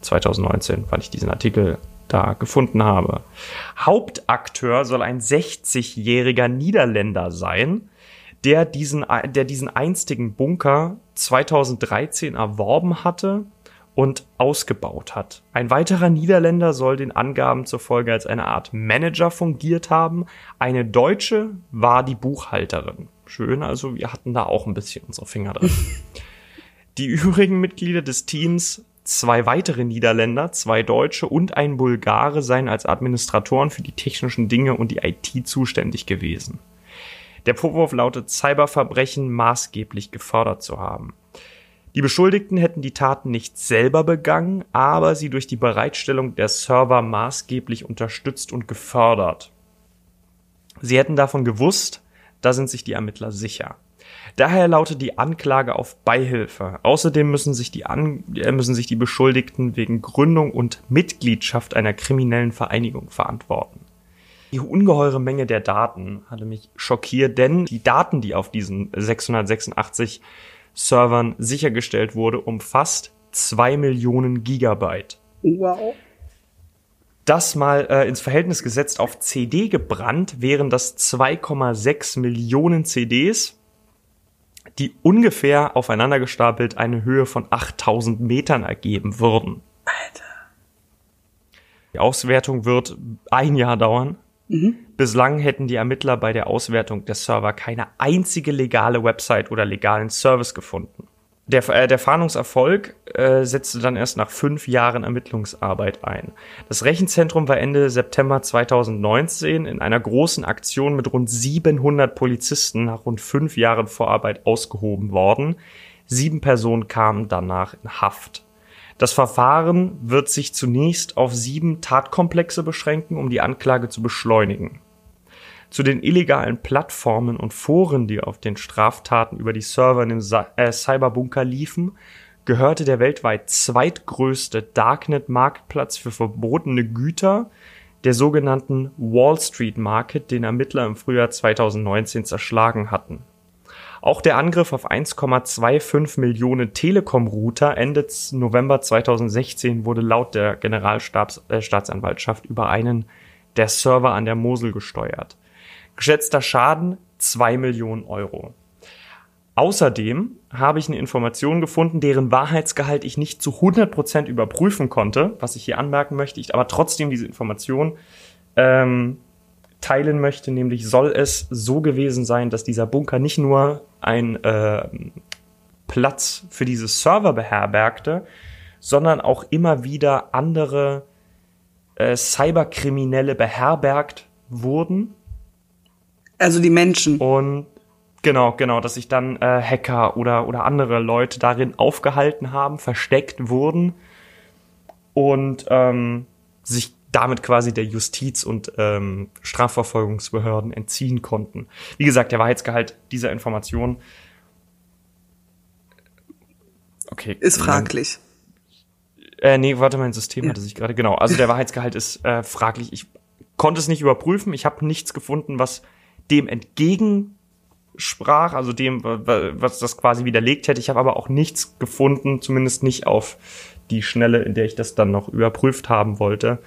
2019, wann ich diesen Artikel da gefunden habe. Hauptakteur soll ein 60-jähriger Niederländer sein, der diesen, der diesen einstigen Bunker 2013 erworben hatte und ausgebaut hat. Ein weiterer Niederländer soll den Angaben zufolge als eine Art Manager fungiert haben. Eine Deutsche war die Buchhalterin. Schön, also wir hatten da auch ein bisschen unsere Finger drin. die übrigen Mitglieder des Teams Zwei weitere Niederländer, zwei Deutsche und ein Bulgare seien als Administratoren für die technischen Dinge und die IT zuständig gewesen. Der Vorwurf lautet, Cyberverbrechen maßgeblich gefördert zu haben. Die Beschuldigten hätten die Taten nicht selber begangen, aber sie durch die Bereitstellung der Server maßgeblich unterstützt und gefördert. Sie hätten davon gewusst, da sind sich die Ermittler sicher. Daher lautet die Anklage auf Beihilfe. Außerdem müssen sich die, An äh, müssen sich die Beschuldigten wegen Gründung und Mitgliedschaft einer kriminellen Vereinigung verantworten. Die ungeheure Menge der Daten hatte mich schockiert, denn die Daten, die auf diesen 686 Servern sichergestellt wurde, umfasst zwei Millionen Gigabyte. Wow. Das mal äh, ins Verhältnis gesetzt auf CD gebrannt, wären das 2,6 Millionen CDs die ungefähr aufeinander gestapelt eine Höhe von 8000 Metern ergeben würden. Alter. Die Auswertung wird ein Jahr dauern. Mhm. Bislang hätten die Ermittler bei der Auswertung der Server keine einzige legale Website oder legalen Service gefunden. Der, äh, der Fahndungserfolg äh, setzte dann erst nach fünf Jahren Ermittlungsarbeit ein. Das Rechenzentrum war Ende September 2019 in einer großen Aktion mit rund 700 Polizisten nach rund fünf Jahren Vorarbeit ausgehoben worden. Sieben Personen kamen danach in Haft. Das Verfahren wird sich zunächst auf sieben Tatkomplexe beschränken, um die Anklage zu beschleunigen. Zu den illegalen Plattformen und Foren, die auf den Straftaten über die Server in dem äh, Cyberbunker liefen, gehörte der weltweit zweitgrößte Darknet-Marktplatz für verbotene Güter, der sogenannten Wall Street Market, den Ermittler im Frühjahr 2019 zerschlagen hatten. Auch der Angriff auf 1,25 Millionen Telekom-Router Ende November 2016 wurde laut der Generalstaatsanwaltschaft äh, über einen der Server an der Mosel gesteuert. Geschätzter Schaden 2 Millionen Euro. Außerdem habe ich eine Information gefunden, deren Wahrheitsgehalt ich nicht zu 100% überprüfen konnte, was ich hier anmerken möchte, ich aber trotzdem diese Information ähm, teilen möchte, nämlich soll es so gewesen sein, dass dieser Bunker nicht nur ein äh, Platz für diese Server beherbergte, sondern auch immer wieder andere äh, Cyberkriminelle beherbergt wurden. Also die Menschen. Und Genau, genau, dass sich dann äh, Hacker oder, oder andere Leute darin aufgehalten haben, versteckt wurden und ähm, sich damit quasi der Justiz und ähm, Strafverfolgungsbehörden entziehen konnten. Wie gesagt, der Wahrheitsgehalt dieser Information okay, ist fraglich. Mein, äh, nee, warte, mein System ja. hatte sich gerade genau. Also der Wahrheitsgehalt ist äh, fraglich. Ich konnte es nicht überprüfen. Ich habe nichts gefunden, was dem entgegen sprach, also dem, was das quasi widerlegt hätte. Ich habe aber auch nichts gefunden, zumindest nicht auf die Schnelle, in der ich das dann noch überprüft haben wollte,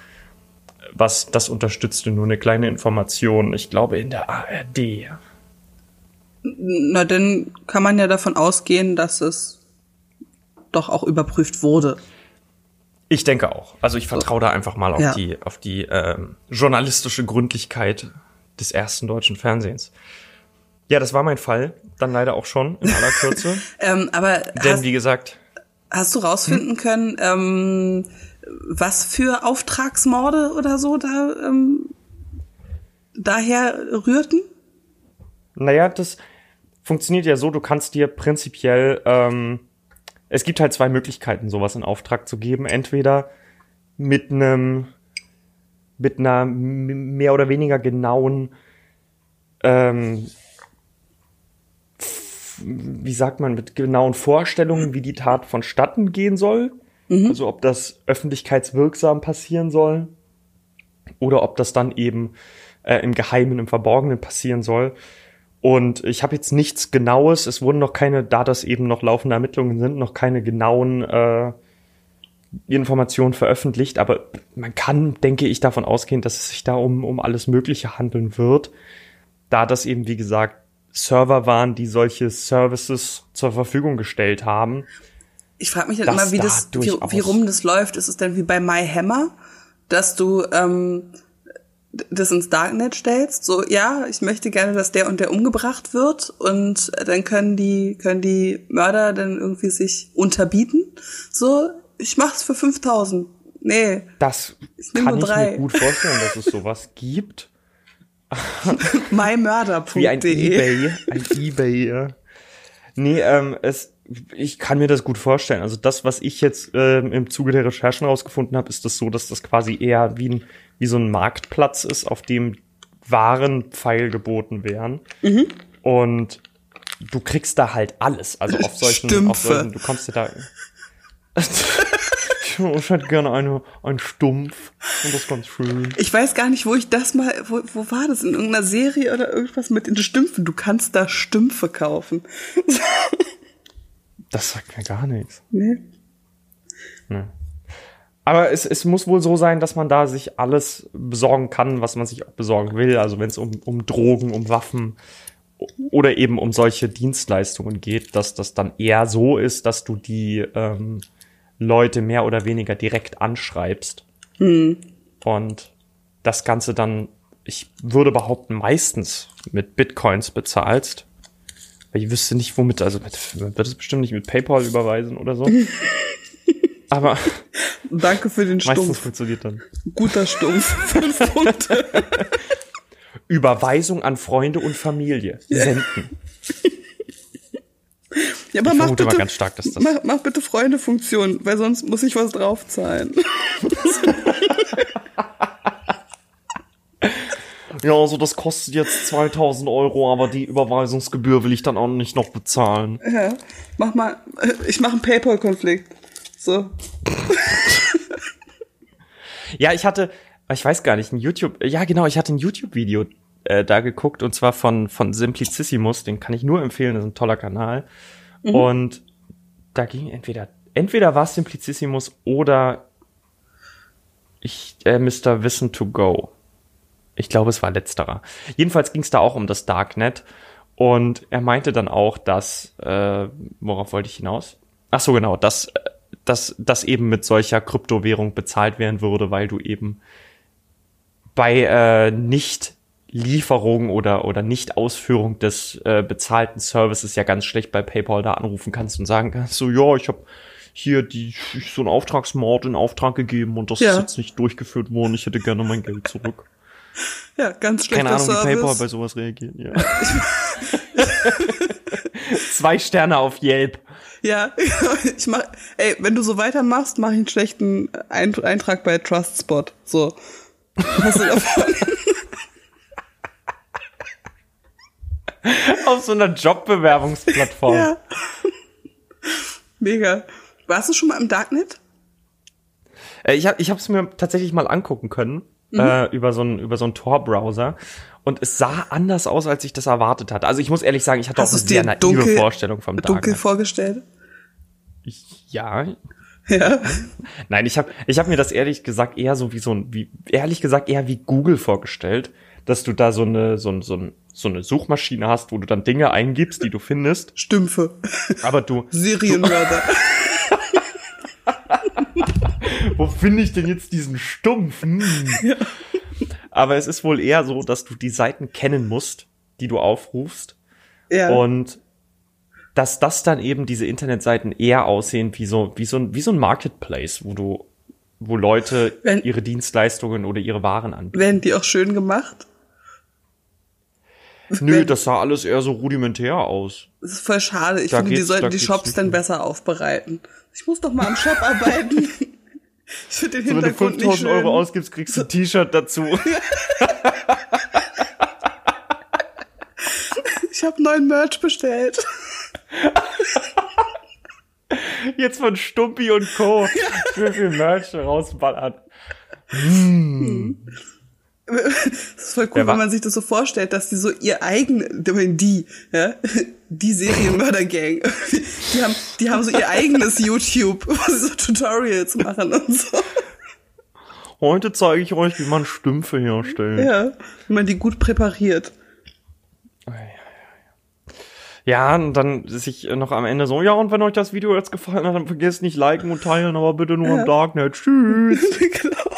was das unterstützte. Nur eine kleine Information, ich glaube in der ARD. Na, dann kann man ja davon ausgehen, dass es doch auch überprüft wurde. Ich denke auch. Also ich vertraue da einfach mal auf ja. die, auf die ähm, journalistische Gründlichkeit des ersten deutschen Fernsehens. Ja, das war mein Fall. Dann leider auch schon in aller Kürze. ähm, aber Denn hast, wie gesagt. Hast du rausfinden hm? können, ähm, was für Auftragsmorde oder so da ähm, daher rührten? Naja, das funktioniert ja so, du kannst dir prinzipiell, ähm, es gibt halt zwei Möglichkeiten, sowas in Auftrag zu geben. Entweder mit einem, mit einer mehr oder weniger genauen ähm, wie sagt man, mit genauen Vorstellungen, wie die Tat vonstatten gehen soll. Mhm. Also ob das öffentlichkeitswirksam passieren soll oder ob das dann eben äh, im Geheimen, im Verborgenen passieren soll. Und ich habe jetzt nichts Genaues, es wurden noch keine, da das eben noch laufende Ermittlungen sind, noch keine genauen äh, Informationen veröffentlicht, aber man kann, denke ich, davon ausgehen, dass es sich da um, um alles Mögliche handeln wird, da das eben, wie gesagt, Server waren, die solche Services zur Verfügung gestellt haben. Ich frage mich dann immer, wie da das, wie, wie, rum das läuft. Ist es denn wie bei MyHammer, dass du ähm, das ins Darknet stellst? So, ja, ich möchte gerne, dass der und der umgebracht wird und dann können die können die Mörder dann irgendwie sich unterbieten. So, ich mach's für 5000. Nee. Das kann ich mir gut vorstellen, dass es sowas gibt. mymörder.de Wie ein Ebay. Ein Ebay, ja. Nee, ähm, es, ich kann mir das gut vorstellen. Also das, was ich jetzt ähm, im Zuge der Recherchen rausgefunden habe, ist das so, dass das quasi eher wie, ein, wie so ein Marktplatz ist, auf dem Waren geboten werden. Mhm. Und du kriegst da halt alles. Also auf solchen, auf solchen du kommst dir da. ich hätte gerne eine, ein Stumpf. Und das ist ganz schön. Ich weiß gar nicht, wo ich das mal, wo, wo war das? In irgendeiner Serie oder irgendwas mit den Stümpfen? Du kannst da Stümpfe kaufen. das sagt mir gar nichts. Nee. nee. Aber es, es muss wohl so sein, dass man da sich alles besorgen kann, was man sich auch besorgen will. Also wenn es um, um Drogen, um Waffen oder eben um solche Dienstleistungen geht, dass das dann eher so ist, dass du die ähm, Leute mehr oder weniger direkt anschreibst. Hm. Und das Ganze dann, ich würde behaupten, meistens mit Bitcoins bezahlst. Weil ich wüsste nicht, womit, also mit, wird es bestimmt nicht mit PayPal überweisen oder so. Aber. Danke für den Stumpf. Meistens funktioniert dann. Guter Stumpf. Fünf Punkte. Überweisung an Freunde und Familie. Senden. Ja, aber ich mach bitte, ganz stark, dass das mach, mach bitte Freunde-Funktion, weil sonst muss ich was draufzahlen. ja, also das kostet jetzt 2000 Euro, aber die Überweisungsgebühr will ich dann auch nicht noch bezahlen. Ja, mach mal, ich mache einen PayPal-Konflikt. So. ja, ich hatte, ich weiß gar nicht, ein YouTube, ja genau, ich hatte ein YouTube-Video äh, da geguckt und zwar von, von Simplicissimus, den kann ich nur empfehlen, das ist ein toller Kanal. Mhm. Und da ging entweder, entweder war es Simplicissimus oder ich, äh, Mr. Wissen to Go. Ich glaube, es war letzterer. Jedenfalls ging es da auch um das Darknet. Und er meinte dann auch, dass, äh, worauf wollte ich hinaus? Ach so, genau, dass, äh, dass, dass eben mit solcher Kryptowährung bezahlt werden würde, weil du eben bei äh, nicht Lieferung oder, oder Nicht-Ausführung des äh, bezahlten Services ja ganz schlecht bei PayPal da anrufen kannst und sagen kannst, so, ja, ich habe hier die so einen Auftragsmord in Auftrag gegeben und das ja. ist jetzt nicht durchgeführt worden, ich hätte gerne mein Geld zurück. Ja, ganz schlechter Keine Ahnung, Service. wie PayPal bei sowas reagiert, ja. Zwei Sterne auf Yelp. Ja, ich mach, ey, wenn du so weitermachst, mach ich einen schlechten Eintrag bei TrustSpot. So. Hast du davon? Auf so einer Jobbewerbungsplattform. Ja. Mega. Warst du schon mal im Darknet? Äh, ich habe ich es mir tatsächlich mal angucken können mhm. äh, über so einen über so einen Tor-Browser und es sah anders aus, als ich das erwartet hatte. Also ich muss ehrlich sagen, ich hatte Hast auch eine sehr naive dunkel, Vorstellung vom Darknet. Dunkel vorgestellt? Ja. Ja. Nein, ich habe ich hab mir das ehrlich gesagt eher so wie so ein, wie, ehrlich gesagt eher wie Google vorgestellt, dass du da so eine, so, ein, so, ein, so eine Suchmaschine hast, wo du dann Dinge eingibst, die du findest. Stümpfe. Aber du. Serienmörder. wo finde ich denn jetzt diesen Stumpf? Hm. Ja. Aber es ist wohl eher so, dass du die Seiten kennen musst, die du aufrufst. Ja. Und dass das dann eben diese Internetseiten eher aussehen wie so, wie so ein, wie so ein Marketplace, wo du, wo Leute Wenn, ihre Dienstleistungen oder ihre Waren anbieten. Werden die auch schön gemacht? Nö, das sah alles eher so rudimentär aus. Das ist voll schade. Ich da finde, die sollten die Shops dann besser aufbereiten. Ich muss doch mal am Shop arbeiten. Ich finde den so, Hintergrund wenn du 5000 Euro ausgibst, kriegst du ein T-Shirt dazu. ich habe neuen Merch bestellt. Jetzt von Stumpi und Co. Wie viel Merch rausballern. Hm. Das ist voll cool, wenn man sich das so vorstellt, dass die so ihr eigen, die, ja, die Serienmörder-Gang, die haben, die haben so ihr eigenes YouTube, wo sie so Tutorials machen und so. Heute zeige ich euch, wie man Stümpfe herstellt. Ja, wie man die gut präpariert. Ja, und dann sich noch am Ende so, ja, und wenn euch das Video jetzt gefallen hat, dann vergesst nicht liken und teilen, aber bitte nur ja. im Darknet. Tschüss. genau.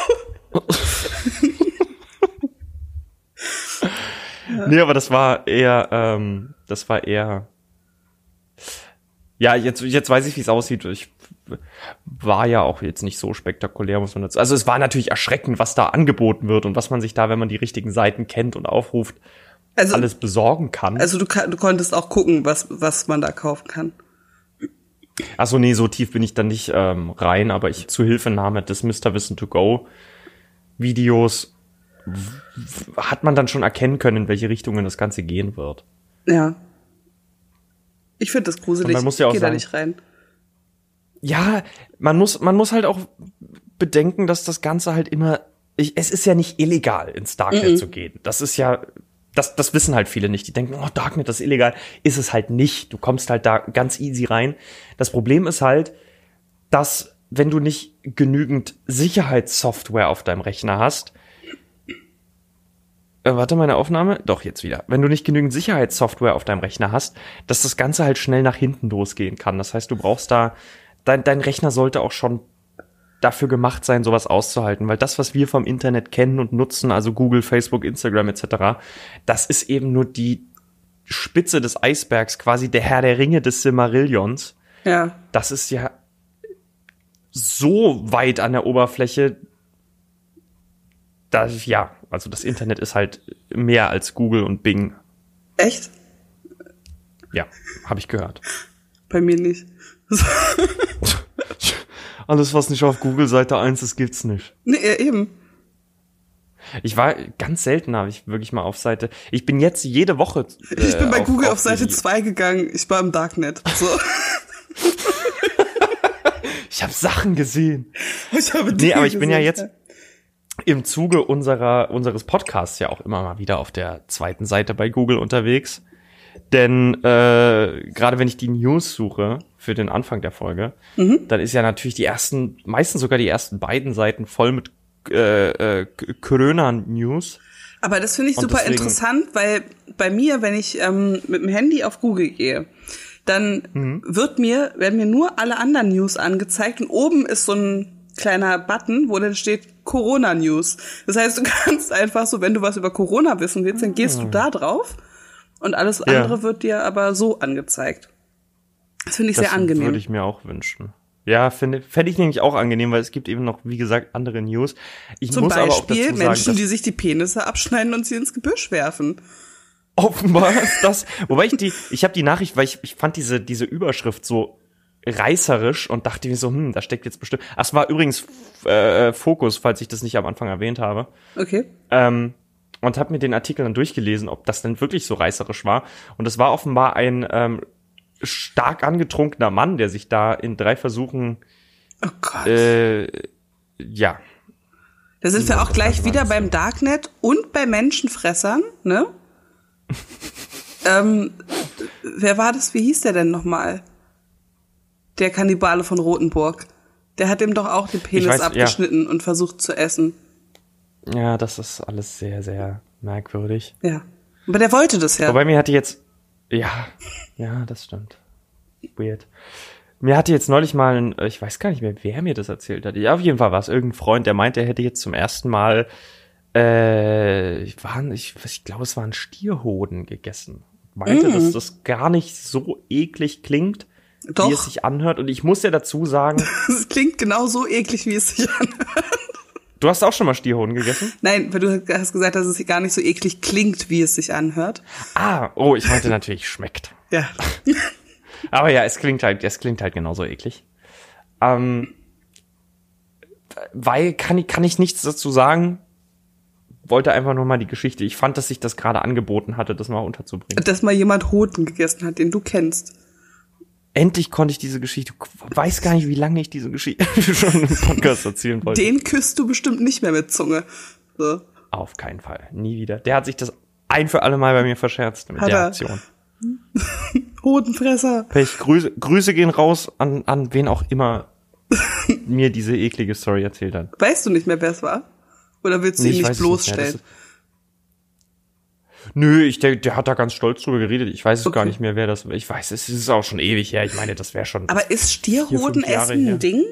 Nee, aber das war eher, ähm, das war eher. Ja, jetzt, jetzt weiß ich, wie es aussieht. Ich war ja auch jetzt nicht so spektakulär, muss man dazu. Also es war natürlich erschreckend, was da angeboten wird und was man sich da, wenn man die richtigen Seiten kennt und aufruft, also, alles besorgen kann. Also du, du konntest auch gucken, was, was man da kaufen kann. Achso, nee, so tief bin ich da nicht ähm, rein, aber ich zu Hilfenahme des Mr. Wissen to Go Videos hat man dann schon erkennen können, in welche Richtungen das Ganze gehen wird. Ja. Ich finde das gruselig. man muss ja auch ich sagen, da nicht rein. Ja, man muss, man muss halt auch bedenken, dass das Ganze halt immer, ich, es ist ja nicht illegal, ins Darknet mm -mm. zu gehen. Das ist ja, das, das wissen halt viele nicht. Die denken, oh, Darknet, das ist illegal. Ist es halt nicht. Du kommst halt da ganz easy rein. Das Problem ist halt, dass wenn du nicht genügend Sicherheitssoftware auf deinem Rechner hast, äh, warte, meine Aufnahme? Doch, jetzt wieder. Wenn du nicht genügend Sicherheitssoftware auf deinem Rechner hast, dass das Ganze halt schnell nach hinten losgehen kann. Das heißt, du brauchst da, dein, dein Rechner sollte auch schon dafür gemacht sein, sowas auszuhalten, weil das, was wir vom Internet kennen und nutzen, also Google, Facebook, Instagram etc., das ist eben nur die Spitze des Eisbergs, quasi der Herr der Ringe des Silmarillions. Ja. Das ist ja so weit an der Oberfläche, dass, ja, also das Internet ist halt mehr als Google und Bing. Echt? Ja, habe ich gehört. Bei mir nicht. Alles, was nicht auf Google Seite 1 ist, gibt's nicht. Nee, eben. Ich war ganz selten, habe ich wirklich mal auf Seite. Ich bin jetzt jede Woche. Äh, ich bin bei auf, Google auf, auf Seite 2 gegangen. Ich war im Darknet. So. ich habe Sachen gesehen. Ich habe Nee, aber ich bin ja jetzt. Im Zuge unserer, unseres Podcasts ja auch immer mal wieder auf der zweiten Seite bei Google unterwegs. Denn äh, gerade wenn ich die News suche für den Anfang der Folge, mhm. dann ist ja natürlich die ersten, meistens sogar die ersten beiden Seiten voll mit äh, äh, Corona-News. Aber das finde ich Und super deswegen, interessant, weil bei mir, wenn ich ähm, mit dem Handy auf Google gehe, dann mhm. wird mir, werden mir nur alle anderen News angezeigt und oben ist so ein kleiner Button, wo dann steht Corona News. Das heißt, du kannst einfach so, wenn du was über Corona wissen willst, dann gehst du ah. da drauf und alles andere ja. wird dir aber so angezeigt. Das finde ich das sehr angenehm. Das würde ich mir auch wünschen. Ja, finde fände ich nämlich auch angenehm, weil es gibt eben noch, wie gesagt, andere News. Ich Zum muss Beispiel aber auch dazu sagen, Menschen, die sich die Penisse abschneiden und sie ins Gebüsch werfen. Offenbar ist das. Wobei ich die, ich habe die Nachricht, weil ich, ich fand diese, diese Überschrift so reißerisch und dachte mir so, hm, da steckt jetzt bestimmt. Ach, es war übrigens äh, Fokus, falls ich das nicht am Anfang erwähnt habe. Okay. Ähm, und habe mir den Artikel dann durchgelesen, ob das denn wirklich so reißerisch war. Und es war offenbar ein ähm, stark angetrunkener Mann, der sich da in drei Versuchen oh Gott. Äh, ja. Da sind wir auch gleich wieder beim Darknet und bei Menschenfressern, ne? ähm, wer war das? Wie hieß der denn nochmal? Der Kannibale von Rothenburg. Der hat ihm doch auch den Penis weiß, abgeschnitten ja. und versucht zu essen. Ja, das ist alles sehr, sehr merkwürdig. Ja. Aber der wollte das ja. Wobei mir hatte jetzt, ja, ja, das stimmt. Weird. Mir hatte jetzt neulich mal, ein, ich weiß gar nicht mehr, wer mir das erzählt hat. Ja, auf jeden Fall war es irgendein Freund, der meinte, er hätte jetzt zum ersten Mal, äh, waren, ich, ich glaube, es waren Stierhoden gegessen. Meinte, mm. dass das gar nicht so eklig klingt, Doch. wie es sich anhört. Und ich muss ja dazu sagen. Es klingt genau so eklig, wie es sich anhört. Du hast auch schon mal Stierhoden gegessen? Nein, weil du hast gesagt, dass es gar nicht so eklig klingt, wie es sich anhört. Ah, oh, ich meinte natürlich schmeckt. Ja. Aber ja, es klingt halt, es klingt halt genauso eklig. Ähm, weil kann ich, kann ich nichts dazu sagen. Wollte einfach nur mal die Geschichte. Ich fand, dass sich das gerade angeboten hatte, das mal unterzubringen. Dass mal jemand Hoden gegessen hat, den du kennst endlich konnte ich diese Geschichte, weiß gar nicht, wie lange ich diese Geschichte schon im Podcast erzählen wollte. Den küsst du bestimmt nicht mehr mit Zunge. So. Auf keinen Fall. Nie wieder. Der hat sich das ein für alle Mal bei mir verscherzt mit hat der er. Aktion. Hodenfresser. Pech, Grüße, Grüße gehen raus an, an wen auch immer mir diese eklige Story erzählt hat. Weißt du nicht mehr, wer es war? Oder willst du nee, ihn nicht bloßstellen? Nicht Nö, ich der, der hat da ganz stolz drüber geredet. Ich weiß es okay. gar nicht mehr, wer das. Ich weiß, es ist auch schon ewig her. Ich meine, das wäre schon. Aber ist Stierhodenessen ein Ding?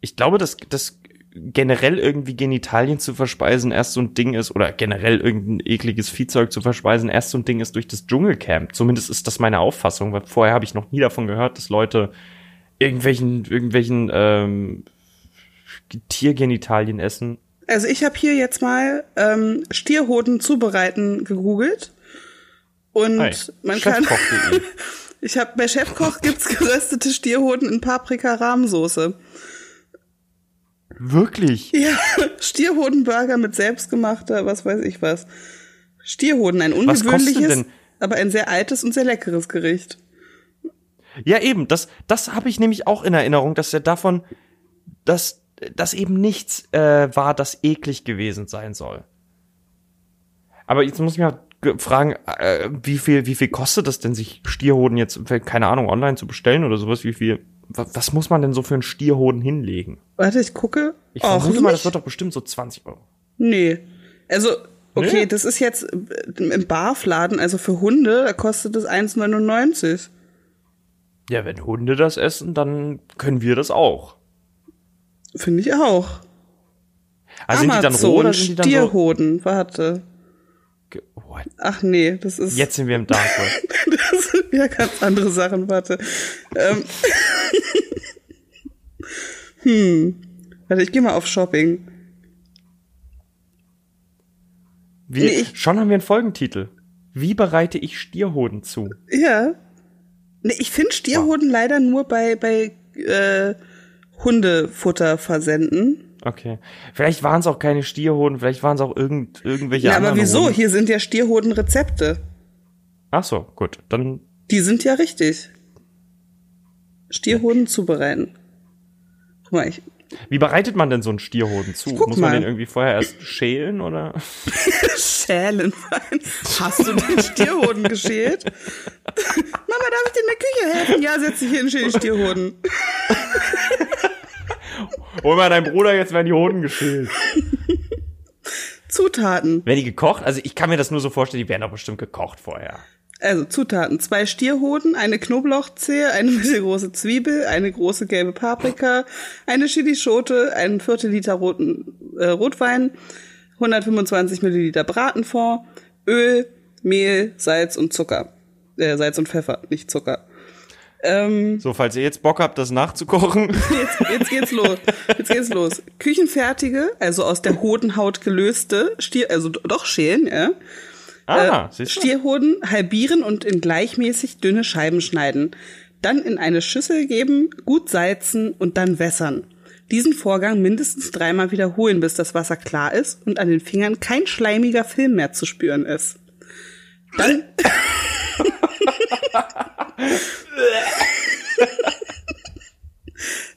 Ich glaube, dass das generell irgendwie Genitalien zu verspeisen erst so ein Ding ist oder generell irgendein ekliges Viehzeug zu verspeisen erst so ein Ding ist durch das Dschungelcamp. Zumindest ist das meine Auffassung, weil vorher habe ich noch nie davon gehört, dass Leute irgendwelchen irgendwelchen ähm, Tiergenitalien essen also ich habe hier jetzt mal ähm, Stierhoden zubereiten gegoogelt und Hi. man kann. ich habe bei Chefkoch gibt's geröstete Stierhoden in Paprika-Rahmsoße. Wirklich? Ja, Stierhodenburger mit selbstgemachter, was weiß ich was. Stierhoden, ein ungewöhnliches, aber ein sehr altes und sehr leckeres Gericht. Ja, eben, das, das habe ich nämlich auch in Erinnerung, dass er davon, dass das eben nichts äh, war, das eklig gewesen sein soll. Aber jetzt muss ich mal fragen, äh, wie viel, wie viel kostet das denn, sich Stierhoden jetzt, keine Ahnung, online zu bestellen oder sowas? Wie viel, was, was muss man denn so für einen Stierhoden hinlegen? Warte, ich gucke. Ich vermute mal, das wird doch bestimmt so 20 Euro. Nee. Also, okay, nee. das ist jetzt im Barfladen, also für Hunde, da kostet es 1,99. Ja, wenn Hunde das essen, dann können wir das auch. Finde ich auch. Also Amazon, sind die dann roh oder sind die dann Stierhoden, so? warte. What? Ach nee, das ist. Jetzt sind wir im Dark Web. das sind ja ganz andere Sachen, warte. Ähm. hm. Warte, ich gehe mal auf Shopping. Wir, nee, ich, schon haben wir einen Folgentitel. Wie bereite ich Stierhoden zu? Ja. Nee, ich finde Stierhoden wow. leider nur bei, bei äh, Hundefutter versenden. Okay. Vielleicht waren es auch keine Stierhoden, vielleicht waren es auch irgend, irgendwelche ja, anderen. Ja, aber wieso? Hoden. Hier sind ja Stierhoden-Rezepte. Ach so, gut. Dann. Die sind ja richtig. Stierhoden zubereiten. mal, ich, Wie bereitet man denn so einen Stierhoden zu? guck Muss man mal. den irgendwie vorher erst schälen oder? schälen. Hast du den Stierhoden geschält? Mama, darf ich dir in der Küche helfen? Ja, setz dich hin, schäl den Stierhoden. Hol mal deinen Bruder, jetzt werden die Hoden geschält. Zutaten. Werden die gekocht? Also ich kann mir das nur so vorstellen, die werden doch bestimmt gekocht vorher. Also Zutaten. Zwei Stierhoden, eine Knoblauchzehe, eine mittelgroße Zwiebel, eine große gelbe Paprika, eine Chilischote, ein Viertel Liter roten, äh, Rotwein, 125 Milliliter Bratenfond, Öl, Mehl, Salz und Zucker. Äh, Salz und Pfeffer, nicht Zucker. Ähm, So, falls ihr jetzt Bock habt, das nachzukochen. Jetzt, jetzt geht's los. Jetzt geht's los. Küchenfertige, also aus der Hodenhaut gelöste, Stier, also doch schälen, ja. Ah, Äh, siehst du? Stierhoden halbieren und in gleichmäßig dünne Scheiben schneiden. Dann in eine Schüssel geben, gut salzen und dann wässern. Diesen Vorgang mindestens dreimal wiederholen, bis das Wasser klar ist und an den Fingern kein schleimiger Film mehr zu spüren ist. Dann,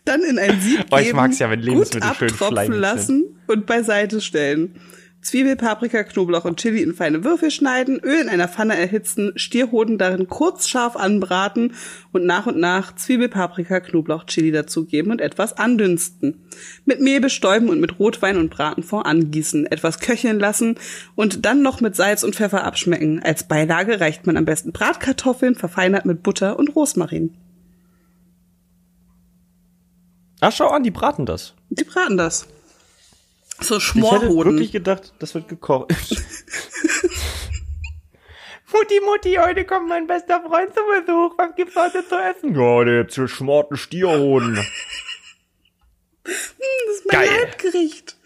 dann in ein Sieb Oh, ich geben, mag's ja, wenn gut Lebensmittel schön abtropfen schleimig lassen und beiseite stellen. Zwiebel, Paprika, Knoblauch und Chili in feine Würfel schneiden, Öl in einer Pfanne erhitzen, Stierhoden darin kurz scharf anbraten und nach und nach Zwiebel, Paprika, Knoblauch, Chili dazugeben und etwas andünsten. Mit Mehl bestäuben und mit Rotwein und Bratenfond angießen, etwas köcheln lassen und dann noch mit Salz und Pfeffer abschmecken. Als Beilage reicht man am besten Bratkartoffeln, verfeinert mit Butter und Rosmarin. Ach, schau an, die braten das. Die braten das. So Ich hätte Schmorhoden. wirklich gedacht, das wird gekocht. Mutti, Mutti, heute kommt mein bester Freund zu Besuch. Was gibt's heute zu essen? Ja, der jetzt geschmorten Stierhoden. Das ist mein Geil. Leibgericht.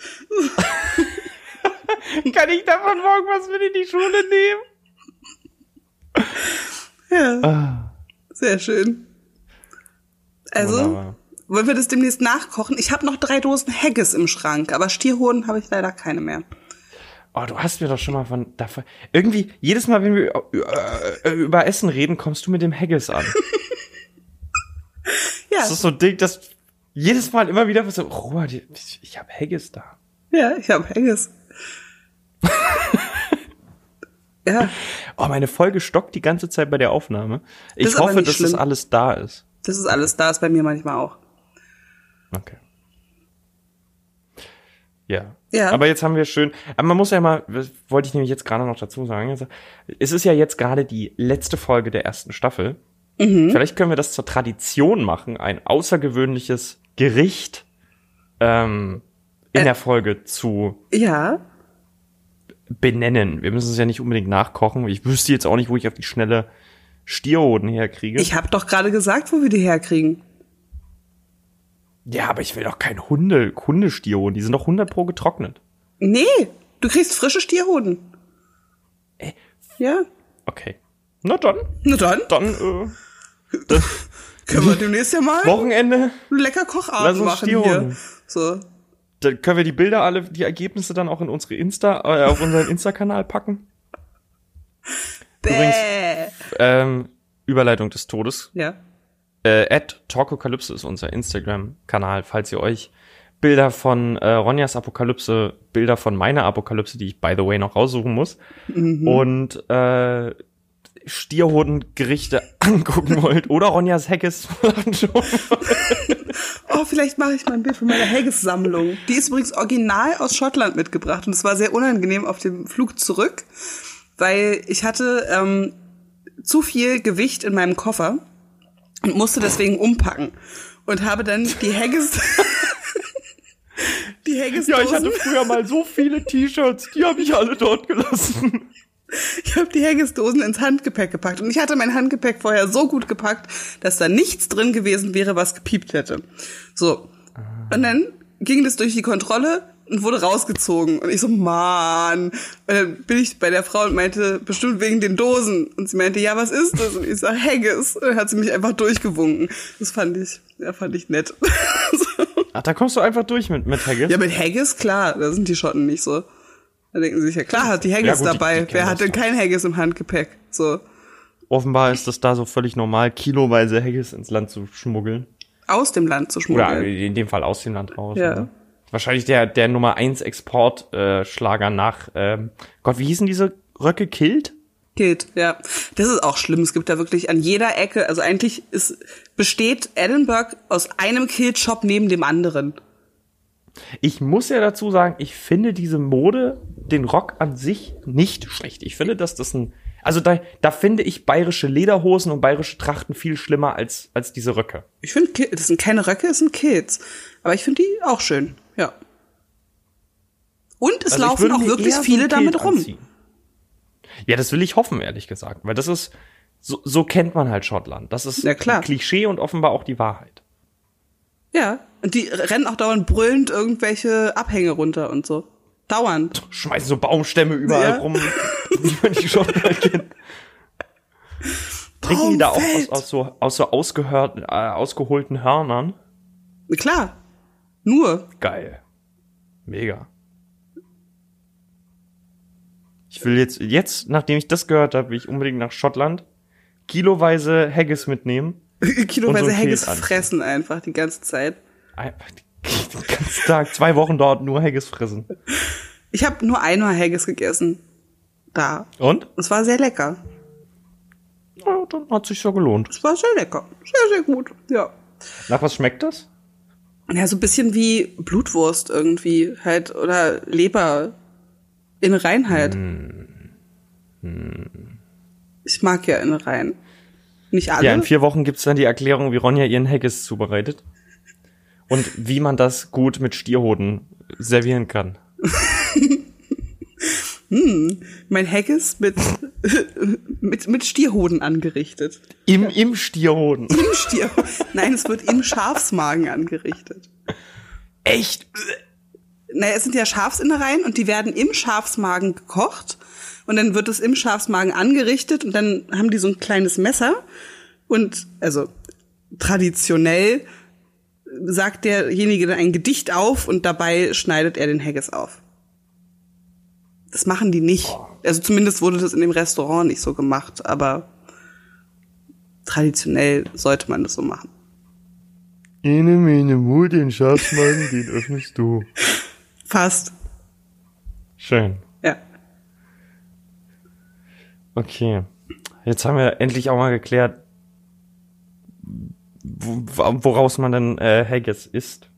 Kann ich davon morgen was mit in die Schule nehmen? Ja, Ah, sehr schön. Also, wunderbar. Wollen wir das demnächst nachkochen? Ich habe noch drei Dosen Haggis im Schrank, aber Stierhoden habe ich leider keine mehr. Oh, du hast mir doch schon mal von davon. Irgendwie, jedes Mal, wenn wir äh, über Essen reden, kommst du mit dem Haggis an. Ja, Das ist so ein Ding, das jedes Mal immer wieder so, Robert, ich, ich habe Haggis da. ja, ich habe Haggis. ja, Oh, meine Folge stockt die ganze Zeit bei der Aufnahme. Ich hoffe, dass das schlimm. alles da ist. das ist alles da, ist bei mir manchmal auch. Okay. Ja. Ja. Aber jetzt haben wir schön, aber man muss ja mal, das wollte ich nämlich jetzt gerade noch dazu sagen, also, es ist ja jetzt gerade die letzte Folge der ersten Staffel. Mhm. Vielleicht können wir das zur Tradition machen, ein außergewöhnliches Gericht ähm, in Ä- der Folge zu Ja, benennen. Wir müssen es ja nicht unbedingt nachkochen. Ich wüsste jetzt auch nicht, wo ich auf die schnelle Stierhoden herkriege. ich habe doch gerade gesagt, wo wir die herkriegen. Ja, aber ich will doch kein Hunde, Hundestierhoden. Die sind doch 100 pro getrocknet. Nee, du kriegst frische Stierhoden. Äh. Ja, Okay. Na dann, na dann dann äh, können wir demnächst ja mal Wochenende. lecker Kochabend machen Stierhoden. hier. So. Dann können wir die Bilder alle, die Ergebnisse dann auch in unsere Insta, äh, auf unseren Insta-Kanal packen. Übrigens- Bäh. Ähm, Überleitung des Todes. Ja. Äh, at Talkokalypse ist unser Instagram-Kanal, falls ihr euch Bilder von äh, Ronjas Apokalypse, Bilder von meiner Apokalypse, die ich by the way noch raussuchen muss, und äh, Stierhodengerichte angucken wollt oder Ronjas Haggis anschauen wollt. Oh, vielleicht mache ich mal ein Bild von meiner Haggis-Sammlung. Die ist übrigens original aus Schottland mitgebracht und es war sehr unangenehm auf dem Flug zurück, weil ich hatte ähm, zu viel Gewicht in meinem Koffer und musste deswegen umpacken und habe dann die Haggis die Haggis Ja, ich hatte früher mal so viele T-Shirts, die habe ich alle dort gelassen. Ich habe die Haggis-Dosen ins Handgepäck gepackt und ich hatte mein Handgepäck vorher so gut gepackt, dass da nichts drin gewesen wäre, was gepiept hätte. So. Und dann ging das durch die Kontrolle und wurde rausgezogen. Und ich so, Mann. Und dann bin ich bei der Frau und meinte, bestimmt wegen den Dosen. Und sie meinte, ja, was ist das? Und ich sag, Haggis. Und dann hat sie mich einfach durchgewunken. Das fand ich, ja, fand ich nett. so. Ach, da kommst du einfach durch mit, mit Haggis? Ja, mit Haggis, klar, da sind die Schotten nicht so. Da denken sie sich ja, klar hat die Haggis Ja, gut, die- dabei. die kennen Wer hat denn kein Haggis im Handgepäck? So. Offenbar ist das da so völlig normal, kiloweise Haggis ins Land zu schmuggeln. aus dem Land zu Oder schmuggeln. in dem Fall aus dem Land raus. Ja. oder? Wahrscheinlich der, der Nummer 1 Exportschlager nach, ähm, Gott, wie hießen diese Röcke? Kilt? Gilt, ja. Das ist auch schlimm. Es gibt da wirklich an jeder Ecke, also eigentlich ist, besteht Edinburgh aus einem Kilt-Shop neben dem anderen. Ich muss ja dazu sagen, ich finde diese Mode, den Rock an sich nicht schlecht. Ich finde, dass das ein, also da, da finde ich bayerische Lederhosen und bayerische Trachten viel schlimmer als, als diese Röcke. Ich finde, das sind keine Röcke, das sind Kilts. Aber ich finde die auch schön, ja. Und es Also laufen auch wirklich viele damit rum. anziehen. Ja, das will ich hoffen, ehrlich gesagt, weil das ist, so, so kennt man halt Schottland. Das ist Ja, klar. Klischee und offenbar auch die Wahrheit. Ja. Und die rennen auch dauernd brüllend irgendwelche Abhänge runter und so. Dauernd. Schmeißen so Baumstämme überall Ja. rum, wie man die Schottland kennt. Trinken die da auch aus, aus so, aus so ausgehört, äh, ausgeholten Hörnern? Klar. Nur. Geil. Mega. Ich will jetzt, jetzt, nachdem ich das gehört habe, will ich unbedingt nach Schottland kiloweise Haggis mitnehmen. Kiloweise so Haggis anziehen. fressen einfach die ganze Zeit. Einfach Den ganzen Tag, zwei Wochen dort nur Haggis fressen. Ich habe nur einmal Haggis gegessen. Da. Und? Es war sehr lecker. Ja, dann hat sich so gelohnt. Es war sehr lecker. Sehr, sehr gut. Ja. Nach was schmeckt das? Ja, so ein bisschen wie Blutwurst irgendwie halt oder Leber in Reinheit. Ich mag ja in Rein. Nicht alle. Ja, in vier Wochen gibt's dann die Erklärung, wie Ronja ihren Haggis zubereitet. Und wie man das gut mit Stierhoden servieren kann. mein Haggis mit, mit, mit Stierhoden angerichtet. Im, im Stierhoden. Im Stier. Nein, es wird im Schafsmagen angerichtet. Echt? Naja, es sind ja Schafsinnereien und die werden im Schafsmagen gekocht. Und dann wird es im Schafsmagen angerichtet und dann haben die so ein kleines Messer. Und also traditionell sagt derjenige dann ein Gedicht auf und dabei schneidet er den Haggis auf. Das machen die nicht. Also zumindest wurde das in dem Restaurant nicht so gemacht, aber traditionell sollte man das so machen. Eine meine Mut, den Schafsmagen, den öffnest du. Fast. Schön. Ja. Okay. Jetzt haben wir endlich auch mal geklärt, wo- woraus man denn äh, Haggis isst.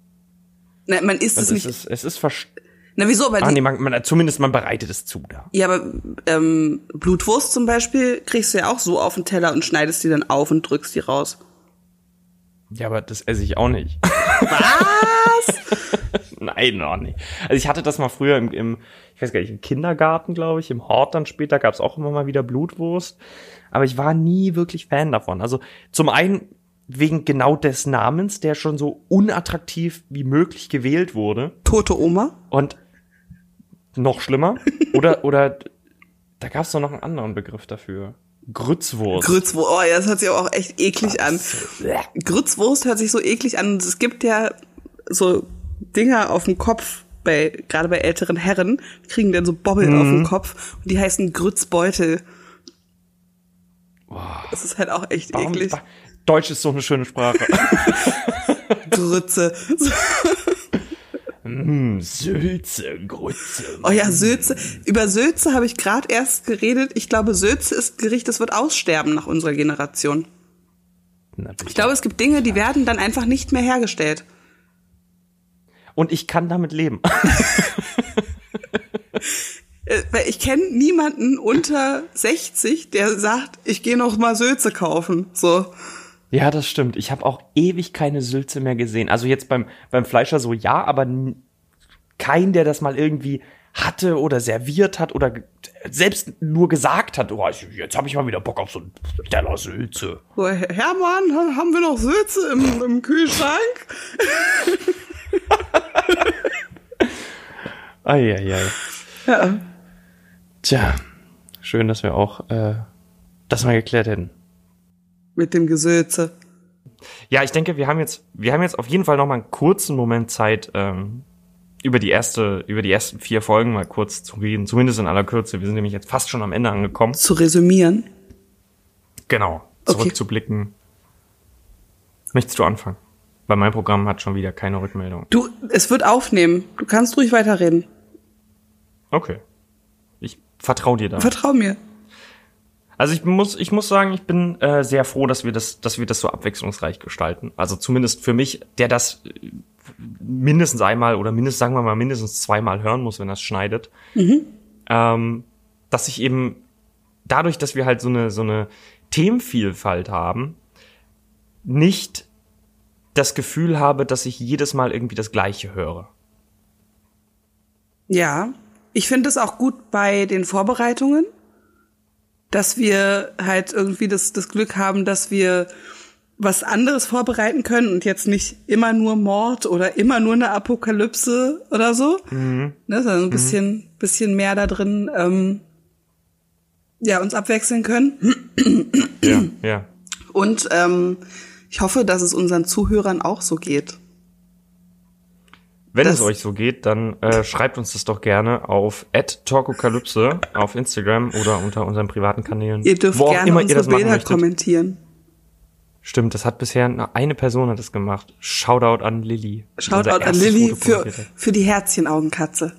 Na, man isst Und es es nicht. ist, es ist vers Na, wieso? Aber ah, die, nee, man, man, zumindest man bereitet es zu da. Ja, aber ähm, Blutwurst zum Beispiel kriegst du ja auch so auf den Teller und schneidest die dann auf und drückst die raus. Ja, aber das esse ich auch nicht. Was? Nein, noch nicht. Also ich hatte das mal früher im, im ich weiß gar nicht, im Kindergarten, glaube ich, im Hort dann später gab es auch immer mal wieder Blutwurst. Aber ich war nie wirklich Fan davon. Also zum einen wegen genau des Namens, der schon so unattraktiv wie möglich gewählt wurde. Tote Oma? Und noch schlimmer. Oder, oder da gab es noch einen anderen Begriff dafür. Grützwurst. Grützwurst. Oh ja, das hört sich aber auch echt eklig an. Grützwurst hört sich so eklig an. Es gibt ja so Dinger auf dem Kopf bei, gerade bei älteren Herren, kriegen dann so Bobbel auf dem Kopf und die heißen Grützbeutel. Das ist halt auch echt Warum- eklig. Deutsch ist so eine schöne Sprache. Grütze. Hm, Sülze, Grütze. Oh ja, Sülze. Über Sülze habe ich gerade erst geredet. Ich glaube, Sülze ist Gericht, das wird aussterben nach unserer Generation. Na. Ich glaube, es gibt Dinge, die werden dann einfach nicht mehr hergestellt. Und ich kann damit leben. Äh, Weil ich kenne niemanden unter 60, der sagt, ich gehe noch mal Sülze kaufen. So. Ja, das stimmt. Ich habe auch ewig keine Sülze mehr gesehen. Also jetzt beim, beim Fleischer so ja, aber kein, der das mal irgendwie hatte oder serviert hat oder selbst nur gesagt hat, oh, jetzt habe ich mal wieder Bock auf so einen Teller Sülze. so Hermann, ha- haben wir noch Sülze im, im Kühlschrank? Eieiei. Ja. Tja, schön, dass wir auch äh, das mal geklärt hätten. Mit dem Gesülze. Ja, ich denke, wir haben jetzt, wir haben jetzt auf jeden Fall noch mal einen kurzen Moment Zeit, ähm, über die erste, über die ersten vier Folgen mal kurz zu reden, zumindest in aller Kürze. Wir sind nämlich jetzt fast schon am Ende angekommen. Zu resümieren. Genau. Okay. Zurückzublicken. Möchtest du anfangen? Bei meinem Programm hat schon wieder keine Rückmeldung. Du, es wird aufnehmen. Du kannst ruhig weiterreden. Okay. Ich vertraue dir da. Vertrau mir. Also ich muss, ich muss sagen, ich bin äh, sehr froh, dass wir das, dass wir das so abwechslungsreich gestalten. Also zumindest für mich, der das äh, mindestens einmal oder mindestens, sagen wir mal, mindestens zweimal hören muss, wenn es schneidet. Mhm. Ähm, dass ich eben dadurch, dass wir halt so eine, so eine Themenvielfalt haben, nicht das Gefühl habe, dass ich jedes Mal irgendwie das Gleiche höre. Ja, ich finde es auch gut bei den Vorbereitungen, dass wir halt irgendwie das, das Glück haben, dass wir was anderes vorbereiten können und jetzt nicht immer nur Mord oder immer nur eine Apokalypse oder so. Mhm. Ne, sondern ein mhm. bisschen, mhm. bisschen mehr da drin, ähm, ja, uns abwechseln können. Ja, ja. Und ähm, ich hoffe, dass es unseren Zuhörern auch so geht. Wenn das es euch so geht, dann äh, schreibt uns das doch gerne auf @talkokalypse auf Instagram oder unter unseren privaten Kanälen. Ihr dürft wo gerne immer unsere ihr das Bilder kommentieren. Stimmt, das hat bisher nur eine Person hat das gemacht. Shoutout an Lilly. Shoutout an Lilly für, für die Herzchenaugenkatze.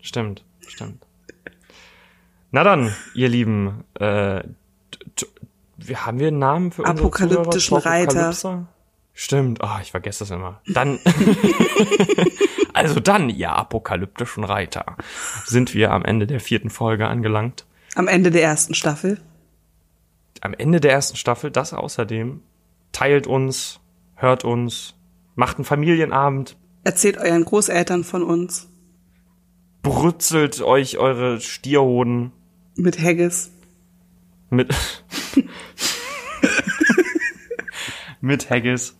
Stimmt, stimmt. Na dann, ihr Lieben, äh, wir haben wir einen Namen für unsere Apokalyptischen Reiter. Stimmt, oh, ich vergesse das immer. Dann, also dann, ihr apokalyptischen Reiter, sind wir am Ende der vierten Folge angelangt. Am Ende der ersten Staffel. Am Ende der ersten Staffel, das außerdem. Teilt uns, hört uns, macht einen Familienabend. Erzählt euren Großeltern von uns. Brützelt euch eure Stierhoden. Mit Haggis. Mit, mit Haggis.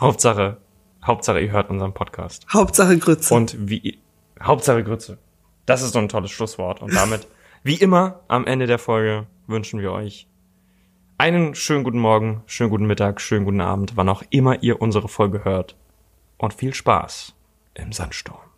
Hauptsache, Hauptsache, ihr hört unseren Podcast. Hauptsache Grütze. Und wie, Hauptsache Grütze. Das ist so ein tolles Schlusswort. Und damit, wie immer, am Ende der Folge wünschen wir euch einen schönen guten Morgen, schönen guten Mittag, schönen guten Abend, wann auch immer ihr unsere Folge hört. Und viel Spaß im Sandsturm.